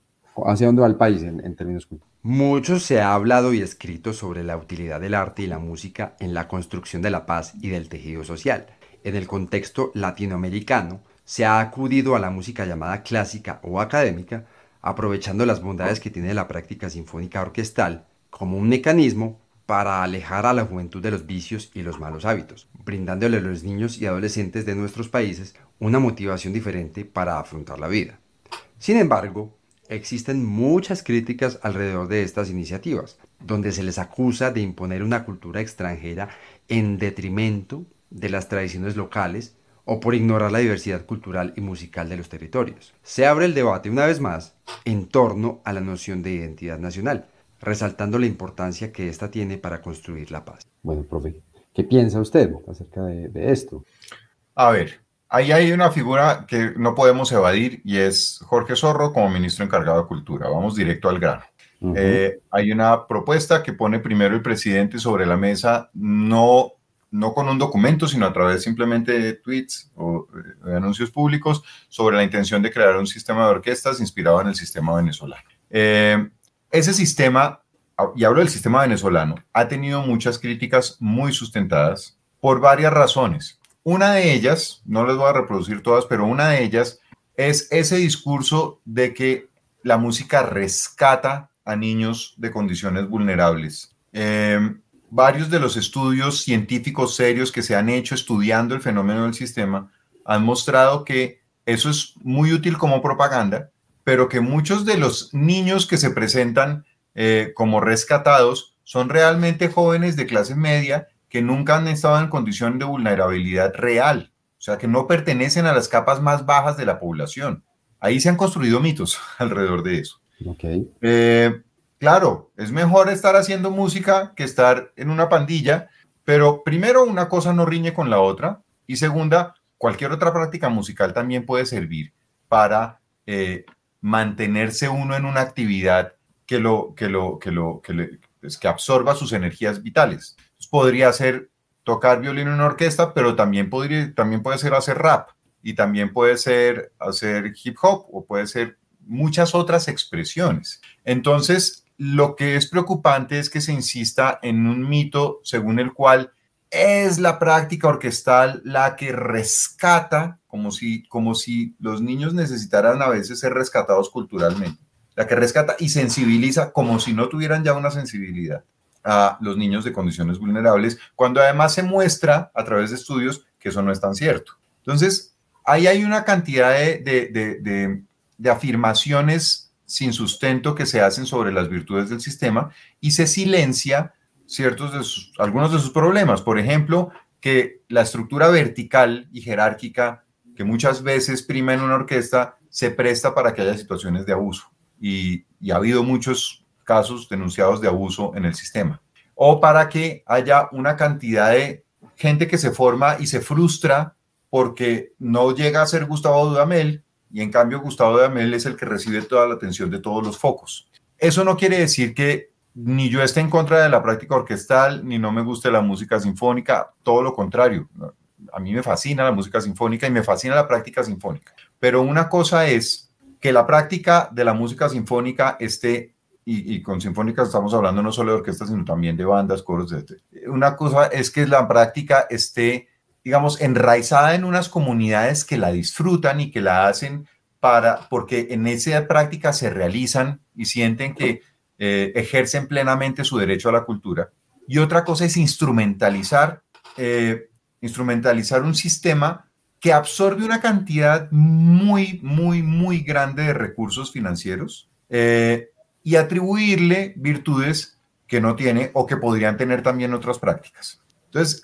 hacia dónde va el país en, en términos culturales. Mucho se ha hablado y escrito sobre la utilidad del arte y la música en la construcción de la paz y del tejido social en el contexto latinoamericano, se ha acudido a la música llamada clásica o académica, aprovechando las bondades que tiene la práctica sinfónica orquestal como un mecanismo para alejar a la juventud de los vicios y los malos hábitos, brindándole a los niños y adolescentes de nuestros países una motivación diferente para afrontar la vida. Sin embargo, existen muchas críticas alrededor de estas iniciativas, donde se les acusa de imponer una cultura extranjera en detrimento de las tradiciones locales o por ignorar la diversidad cultural y musical de los territorios. Se abre el debate una vez más en torno a la noción de identidad nacional, resaltando la importancia que ésta tiene para construir la paz. Bueno, profe, ¿qué piensa usted acerca de, esto? A ver, ahí hay una figura que no podemos evadir y es Jorge Zorro como ministro encargado de Cultura. Vamos directo al grano. Eh, hay una propuesta que pone primero el presidente sobre la mesa, no no con un documento, sino a través simplemente de tweets o eh, anuncios públicos sobre la intención de crear un sistema de orquestas inspirado en el sistema venezolano. Eh, ese sistema, ah, y hablo del sistema venezolano, ha tenido muchas críticas muy sustentadas por varias razones. Una de ellas, no les voy a reproducir todas, pero una de ellas es ese discurso de que la música rescata a niños de condiciones vulnerables. Eh, varios de los estudios científicos serios que se han hecho estudiando el fenómeno del sistema han mostrado que eso es muy útil como propaganda, pero que muchos de los niños que se presentan eh, como rescatados son realmente jóvenes de clase media que nunca han estado en condición de vulnerabilidad real, o sea, que no pertenecen a las capas más bajas de la población. Ahí se han construido mitos alrededor de eso. Okay. Eh, Claro, es mejor estar haciendo música que estar en una pandilla, pero primero una cosa no riñe con la otra y segunda, cualquier otra práctica musical también puede servir para eh, mantenerse uno en una actividad que lo que lo que lo que, le, pues, que absorba sus energías vitales. podría ser tocar violín en una orquesta, pero también podría también puede ser hacer rap y también puede ser hacer hip hop o puede ser muchas otras expresiones. Entonces, lo que es preocupante es que se insista en un mito según el cual es la práctica orquestal la que rescata, como si, como si los niños necesitaran a veces ser rescatados culturalmente, la que rescata y sensibiliza como si no tuvieran ya una sensibilidad a los niños de condiciones vulnerables, cuando además se muestra a través de estudios que eso no es tan cierto. Entonces, ahí hay una cantidad de, de afirmaciones sin sustento que se hacen sobre las virtudes del sistema y se silencia ciertos algunos de sus problemas. Por ejemplo, que la estructura vertical y jerárquica que muchas veces prima en una orquesta se presta para que haya situaciones de abuso. Y, y ha habido muchos casos denunciados de abuso en el sistema. O para que haya una cantidad de gente que se forma y se frustra porque no llega a ser Gustavo Dudamel y en cambio Gustavo Dudamel es el que recibe toda la atención de todos los focos. Eso no quiere decir que ni yo esté en contra de la práctica orquestal, ni no me guste la música sinfónica, todo lo contrario. A mí me fascina la música sinfónica y me fascina la práctica sinfónica. Pero una cosa es que la práctica de la música sinfónica esté, y, con sinfónica estamos hablando no solo de orquestas, sino también de bandas, coros, etc. Una cosa es que la práctica esté, digamos, enraizada en unas comunidades que la disfrutan y que la hacen para, porque en esa práctica se realizan y sienten que eh, ejercen plenamente su derecho a la cultura. Y otra cosa es instrumentalizar, eh, instrumentalizar un sistema que absorbe una cantidad muy, muy, muy grande de recursos financieros eh, y atribuirle virtudes que no tiene o que podrían tener también otras prácticas. Entonces,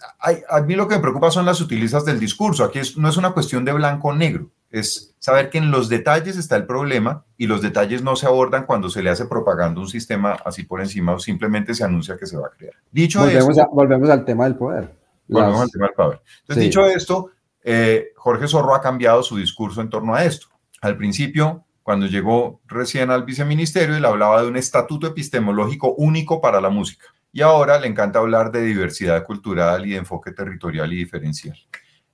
a mí lo que me preocupa son las sutilezas del discurso. Aquí no es una cuestión de blanco o negro es saber que en los detalles está el problema y los detalles no se abordan cuando se le hace propaganda un sistema así por encima o simplemente se anuncia que se va a crear. Dicho volvemos, esto, volvemos al tema del poder. Volvemos al tema del poder. Entonces, dicho esto, eh, Jorge Zorro ha cambiado su discurso en torno a esto. Al principio, cuando llegó recién al viceministerio, él hablaba de un estatuto epistemológico único para la música. Y ahora le encanta hablar de diversidad cultural y de enfoque territorial y diferencial.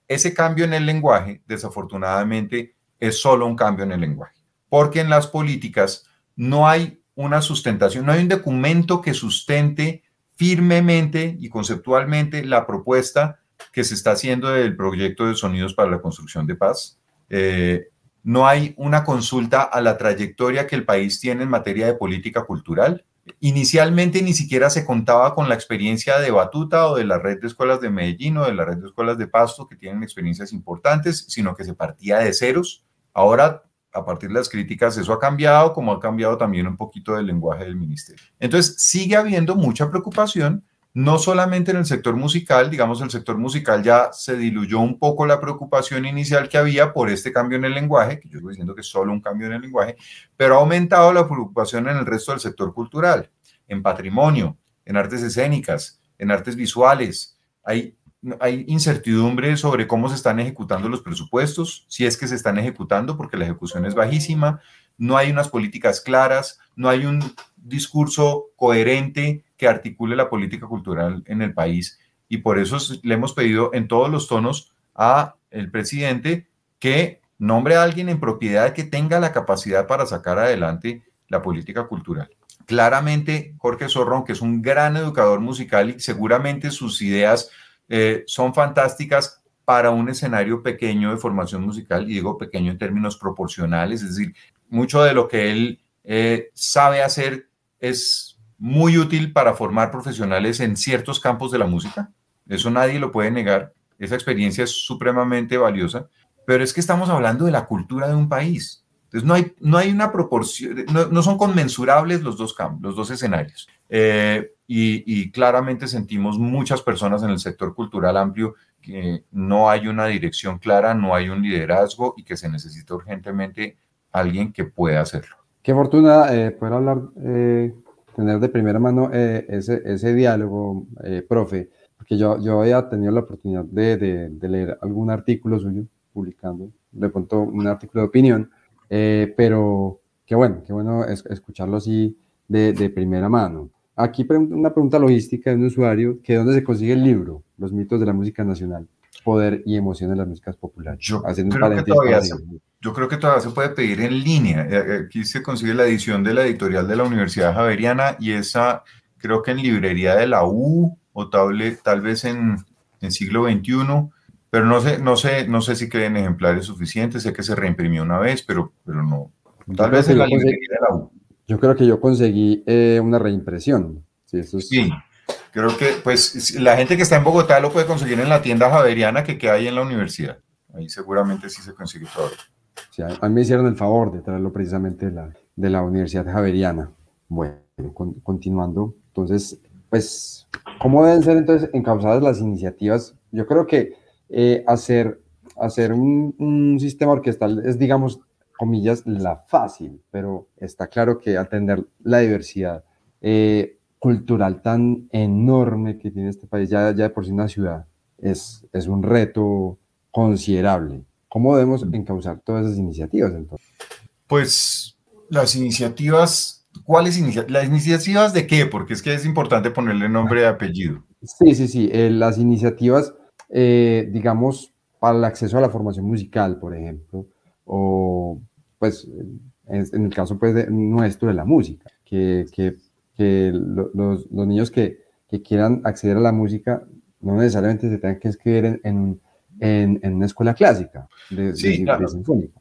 Ese cambio en el lenguaje, desafortunadamente, es solo un cambio en el lenguaje, porque en las políticas no hay una sustentación, no hay un documento que sustente firmemente y conceptualmente la propuesta que se está haciendo del proyecto de sonidos para la construcción de paz. Eh, no hay una consulta a la trayectoria que el país tiene en materia de política cultural. Inicialmente ni siquiera se contaba con la experiencia de Batuta o de la red de escuelas de Medellín o de la red de escuelas de Pasto, que tienen experiencias importantes, sino que se partía de ceros. Ahora, a partir de las críticas, eso ha cambiado, como ha cambiado también un poquito del lenguaje del ministerio. Entonces, sigue habiendo mucha preocupación no solamente en el sector musical, digamos, el sector musical ya se diluyó un poco la preocupación inicial que había por este cambio en el lenguaje, que yo estoy diciendo que es solo un cambio en el lenguaje, pero ha aumentado la preocupación en el resto del sector cultural, en patrimonio, en artes escénicas, en artes visuales. Hay, hay incertidumbre sobre cómo se están ejecutando los presupuestos, si es que se están ejecutando, porque la ejecución es bajísima, no hay unas políticas claras, no hay un discurso coherente que articule la política cultural en el país y por eso le hemos pedido en todos los tonos a el presidente que nombre a alguien en propiedad que tenga la capacidad para sacar adelante la política cultural. Claramente, Jorge Zorrón, que es un gran educador musical y seguramente sus ideas eh, son fantásticas para un escenario pequeño de formación musical, y digo pequeño en términos proporcionales, es decir, mucho de lo que él eh, sabe hacer es muy útil para formar profesionales en ciertos campos de la música. Eso nadie lo puede negar. Esa experiencia es supremamente valiosa. Pero es que estamos hablando de la cultura de un país. Entonces no hay, no hay una proporción, no, son conmensurables los dos campos, los dos escenarios. Eh, y, claramente sentimos muchas personas en el sector cultural amplio que no hay una dirección clara, no hay un liderazgo y que se necesita urgentemente alguien que pueda hacerlo. Qué fortuna eh, poder hablar eh, tener de primera mano eh, ese, ese, diálogo, eh, profe, porque yo, yo había tenido la oportunidad de, de, leer algún artículo suyo publicando, de pronto un artículo de opinión, eh, pero, qué bueno, qué bueno escucharlo así de, de primera mano. Aquí una pregunta logística de un usuario, que dónde se consigue el libro, Los mitos de la música nacional, poder y emoción de las músicas populares. Yo, creo que, todavía se, yo creo que todavía se puede pedir en línea. Eh, eh, aquí se consigue la edición de la editorial de la Universidad Javeriana y esa creo que en librería de la U o tal, tal vez en, en siglo XXI, pero no sé, no sé, no sé si queden ejemplares suficientes, sé que se reimprimió una vez, pero, pero no. Tal vez en la librería de la U. Yo creo que yo conseguí eh, una reimpresión. Sí, eso sí, creo que pues la gente que está en Bogotá lo puede conseguir en la tienda Javeriana que queda ahí en la universidad. Ahí seguramente sí se consigue todo. Sí, a mí me hicieron el favor de traerlo precisamente de la, de la Universidad Javeriana. Bueno, continuando, entonces, pues, ¿cómo deben ser entonces encausadas las iniciativas? Yo creo que eh, hacer, hacer un, un sistema orquestal es, digamos, comillas, la fácil, pero está claro que atender la diversidad eh, cultural tan enorme que tiene este país, ya, ya de por sí una ciudad, es, es un reto considerable. ¿Cómo debemos encauzar todas esas iniciativas entonces? Pues las iniciativas, ¿cuáles iniciativas? ¿Las iniciativas de qué? Porque es que es importante ponerle nombre y apellido. Sí, sí, sí. Eh, las iniciativas, eh, digamos, para el acceso a la formación musical, por ejemplo, o pues en, el caso pues de nuestro de la música, que, que, que los, los, niños que, que, quieran acceder a la música no necesariamente se tengan que inscribir en, en, en una escuela clásica de, sí, sinfónica.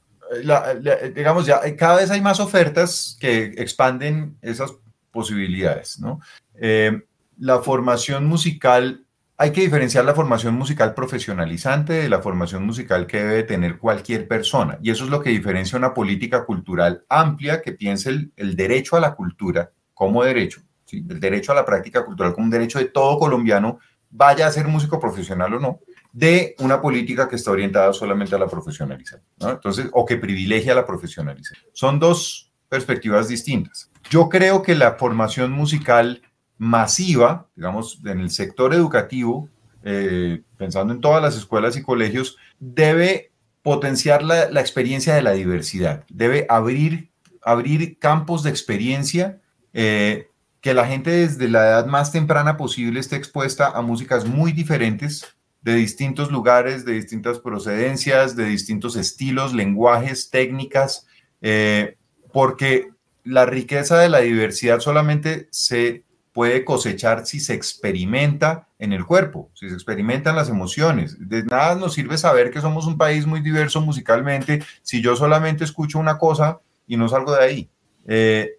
digamos, ya cada vez hay más ofertas que expanden esas posibilidades, ¿no? Eh, la formación musical hay que diferenciar la formación musical profesionalizante de la formación musical que debe tener cualquier persona. Y eso es lo que diferencia una política cultural amplia que piense el, derecho a la cultura como derecho, el derecho a la práctica cultural como un derecho de todo colombiano, vaya a ser músico profesional o no, de una política que está orientada solamente a la profesionalización. Entonces, o que privilegia la profesionalización. Son dos perspectivas distintas. Yo creo que la formación musical masiva, digamos, en el sector educativo, eh, pensando en todas las escuelas y colegios, debe potenciar la, experiencia de la diversidad, debe abrir, abrir campos de experiencia, eh, que la gente desde la edad más temprana posible esté expuesta a músicas muy diferentes, de distintos lugares, de distintas procedencias, de distintos estilos, lenguajes, técnicas, eh, porque la riqueza de la diversidad solamente se puede cosechar si se experimenta en el cuerpo, si se experimentan las emociones. De nada nos sirve saber que somos un país muy diverso musicalmente si yo solamente escucho una cosa y no salgo de ahí. Eh,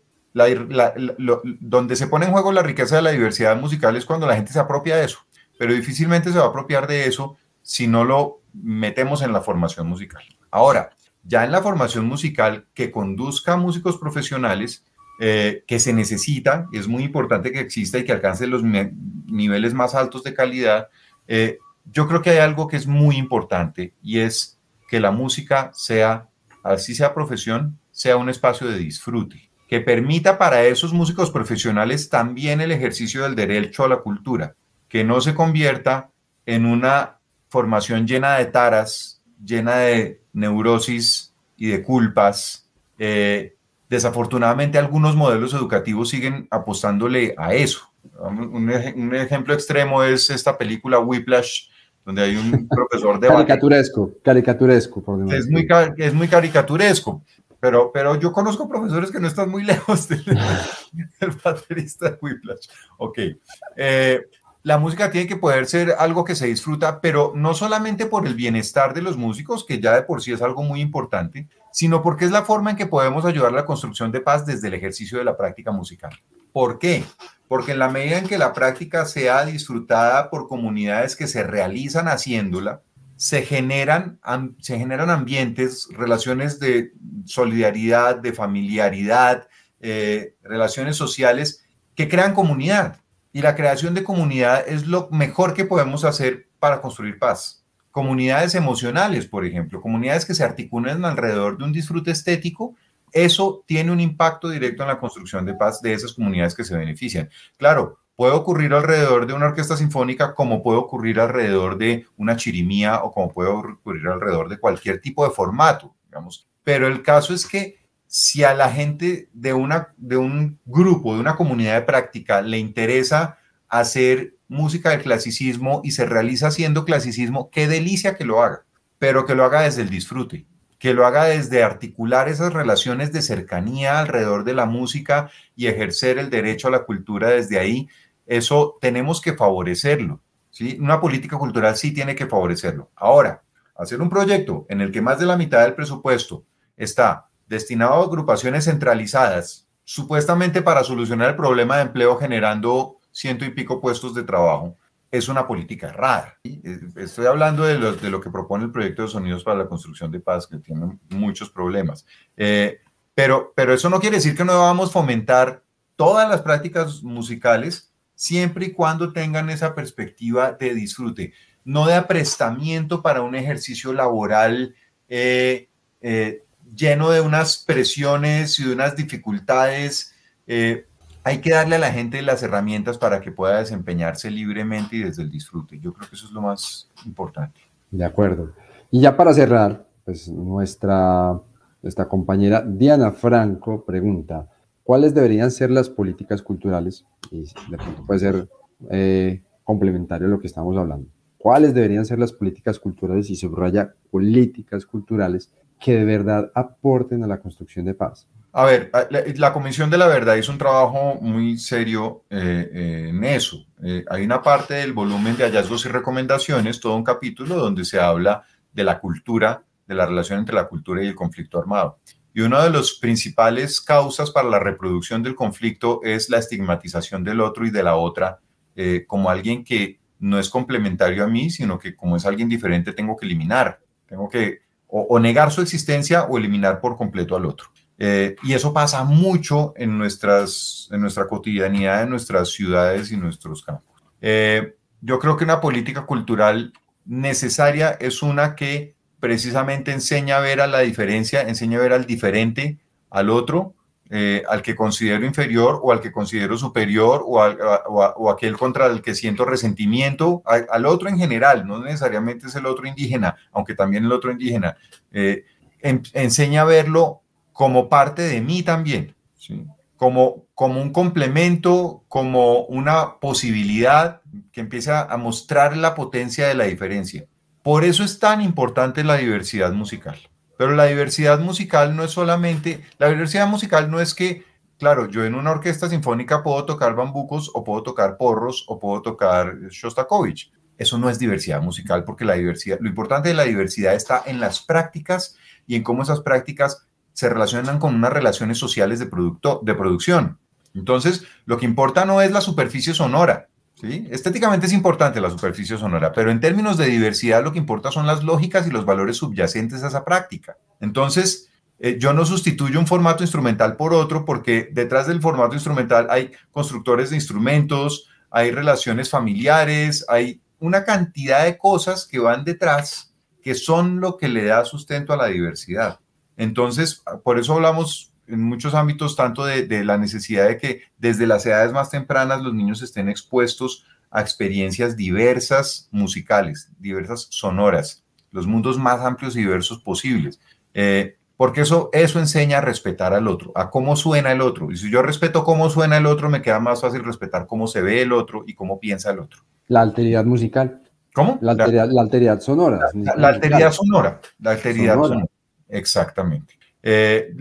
donde se pone en juego la riqueza de la diversidad musical es cuando la gente se apropia de eso, pero difícilmente se va a apropiar de eso si no lo metemos en la formación musical. Ahora, ya en la formación musical que conduzca a músicos profesionales, eh, que se necesita, es muy importante que exista y que alcance los niveles más altos de calidad, eh, yo creo que hay algo que es muy importante y es que la música sea, así sea profesión, sea un espacio de disfrute, que permita para esos músicos profesionales también el ejercicio del derecho a la cultura, que no se convierta en una formación llena de taras, llena de neurosis y de culpas, eh, Desafortunadamente, algunos modelos educativos siguen apostándole a eso. Un, ejemplo extremo es esta película Whiplash, donde hay un profesor de... caricaturesco, caricaturesco, por es muy, es muy caricaturesco, pero, pero yo conozco profesores que no están muy lejos del, del baterista de Whiplash. Ok. Eh, la música tiene que poder ser algo que se disfruta, pero no solamente por el bienestar de los músicos, que ya de por sí es algo muy importante, sino porque es la forma en que podemos ayudar a la construcción de paz desde el ejercicio de la práctica musical. ¿Por qué? Porque en la medida en que la práctica sea disfrutada por comunidades que se realizan haciéndola, se generan, se generan ambientes, relaciones de solidaridad, de familiaridad, eh, relaciones sociales que crean comunidad y la creación de comunidad es lo mejor que podemos hacer para construir paz. Comunidades emocionales, por ejemplo, comunidades que se articulan alrededor de un disfrute estético, eso tiene un impacto directo en la construcción de paz de esas comunidades que se benefician. Claro, puede ocurrir alrededor de una orquesta sinfónica como puede ocurrir alrededor de una chirimía o como puede ocurrir alrededor de cualquier tipo de formato, digamos. Pero el caso es que si a la gente de, una, de un grupo, de una comunidad de práctica, le interesa hacer música de clasicismo y se realiza haciendo clasicismo, qué delicia que lo haga, pero que lo haga desde el disfrute, que lo haga desde articular esas relaciones de cercanía alrededor de la música y ejercer el derecho a la cultura desde ahí. Eso tenemos que favorecerlo. ¿sí? Una política cultural sí tiene que favorecerlo. Ahora, hacer un proyecto en el que más de la mitad del presupuesto está destinado a agrupaciones centralizadas, supuestamente para solucionar el problema de empleo generando ciento y pico puestos de trabajo, es una política rara. Estoy hablando de lo, que propone el proyecto de Sonidos para la Construcción de Paz, que tiene muchos problemas. Eh, pero, pero eso no quiere decir que no vamos a fomentar todas las prácticas musicales siempre y cuando tengan esa perspectiva de disfrute, no de aprestamiento para un ejercicio laboral eh, eh, lleno de unas presiones y de unas dificultades. Eh, hay que darle a la gente las herramientas para que pueda desempeñarse libremente y desde el disfrute. Yo creo que eso es lo más importante. De acuerdo. Y ya para cerrar, pues nuestra, nuestra compañera Diana Franco pregunta, ¿cuáles deberían ser las políticas culturales? Y de pronto puede ser eh, complementario a lo que estamos hablando. ¿Cuáles deberían ser las políticas culturales? Y subraya políticas culturales que de verdad aporten a la construcción de paz? A ver, la, Comisión de la Verdad hizo un trabajo muy serio eh, eh, en eso. Eh, hay una parte del volumen de hallazgos y recomendaciones, todo un capítulo donde se habla de la cultura, de la relación entre la cultura y el conflicto armado. Y una de las principales causas para la reproducción del conflicto es la estigmatización del otro y de la otra como alguien que no es complementario a mí, sino que como es alguien diferente tengo que eliminar, tengo que o, negar su existencia o eliminar por completo al otro. Eh, y eso pasa mucho en, nuestras, en nuestra cotidianidad, en nuestras ciudades y nuestros campos. Eh, yo creo que una política cultural necesaria es una que precisamente enseña a ver a la diferencia, enseña a ver al diferente, al otro, eh, al que considero inferior o al que considero superior o, o, aquel contra el que siento resentimiento, al, otro en general, no necesariamente es el otro indígena, aunque también el otro indígena, eh, enseña a verlo como parte de mí también, como, como un complemento, como una posibilidad que empieza a mostrar la potencia de la diferencia. Por eso es tan importante la diversidad musical. Pero la diversidad musical no es solamente, la diversidad musical no es que, claro, yo en una orquesta sinfónica puedo tocar bambucos o puedo tocar porros o puedo tocar Shostakovich. Eso no es diversidad musical porque la diversidad, lo importante de la diversidad está en las prácticas y en cómo esas prácticas se relacionan con unas relaciones sociales de, producto, de producción. Entonces, lo que importa no es la superficie sonora, Estéticamente es importante la superficie sonora, pero en términos de diversidad lo que importa son las lógicas y los valores subyacentes a esa práctica. Entonces, eh, yo no sustituyo un formato instrumental por otro porque detrás del formato instrumental hay constructores de instrumentos, hay relaciones familiares, hay una cantidad de cosas que van detrás que son lo que le da sustento a la diversidad. Entonces, por eso hablamos en muchos ámbitos, tanto de, la necesidad de que desde las edades más tempranas los niños estén expuestos a experiencias diversas musicales, diversas sonoras, los mundos más amplios y diversos posibles. Eh, porque eso, eso enseña a respetar al otro, a cómo suena el otro. Y si yo respeto cómo suena el otro, me queda más fácil respetar cómo se ve el otro y cómo piensa el otro. La alteridad musical. ¿Cómo? La alteridad, la, alteridad sonora. La, alteridad sonora. La alteridad sonora. Exactamente. Eh,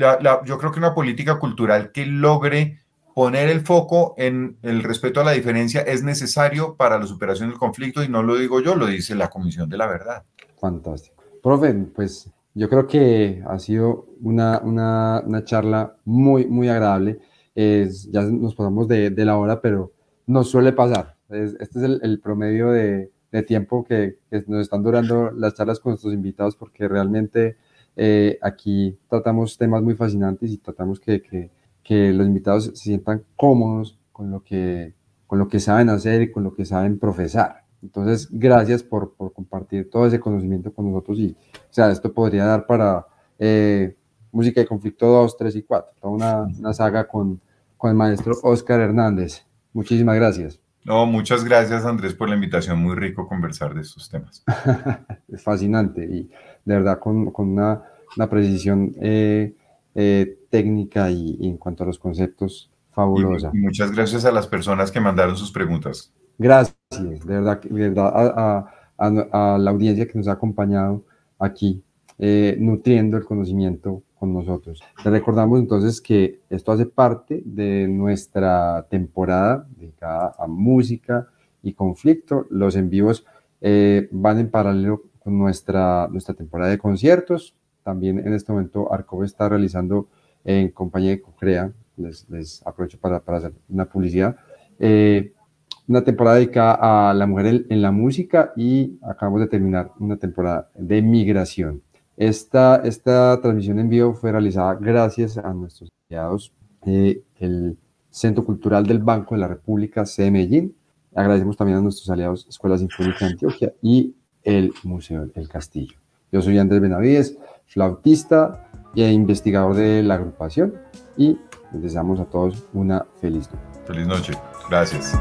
yo creo que una política cultural que logre poner el foco en el respeto a la diferencia es necesario para la superación del conflicto y no lo digo yo, lo dice la Comisión de la Verdad. Fantástico. Profe, pues yo creo que ha sido una, una, una charla muy, muy agradable. ya nos pasamos de, de, la hora, pero nos suele pasar. este es el, el promedio de, de tiempo que, que, nos están durando las charlas con nuestros invitados porque realmente eh, aquí tratamos temas muy fascinantes y tratamos que, que, que, los invitados se sientan cómodos con lo, que, con lo que saben hacer y con lo que saben profesar. Entonces, gracias por, por compartir todo ese conocimiento con nosotros y, o sea, esto podría dar para eh, música de conflicto 2, 3 y 4, toda una, una saga con, con el maestro Oscar Hernández. Muchísimas gracias. No, muchas gracias Andrés por la invitación, muy rico conversar de estos temas. es fascinante y de verdad con, con una, una, precisión eh, eh, técnica y, en cuanto a los conceptos, fabulosa. muchas gracias a las personas que mandaron sus preguntas. Gracias, de verdad, de verdad a, a, la audiencia que nos ha acompañado aquí, eh, nutriendo el conocimiento con nosotros. Le recordamos entonces que esto hace parte de nuestra temporada dedicada a música y conflicto. Los en vivos eh, van en paralelo nuestra, nuestra temporada de conciertos. También en este momento Arcov está realizando en compañía de Cocrea, les, les aprovecho para, para, hacer una publicidad, eh, una temporada dedicada a la mujer en, la música y acabamos de terminar una temporada de migración. Esta, esta transmisión en vivo fue realizada gracias a nuestros aliados, eh, el Centro Cultural del Banco de la República, C. Agradecemos también a nuestros aliados Escuela Sinfónica de Antioquia y el Museo del Castillo. Yo soy Andrés Benavides, flautista e investigador de la agrupación y les deseamos a todos una feliz noche. Feliz noche. Gracias.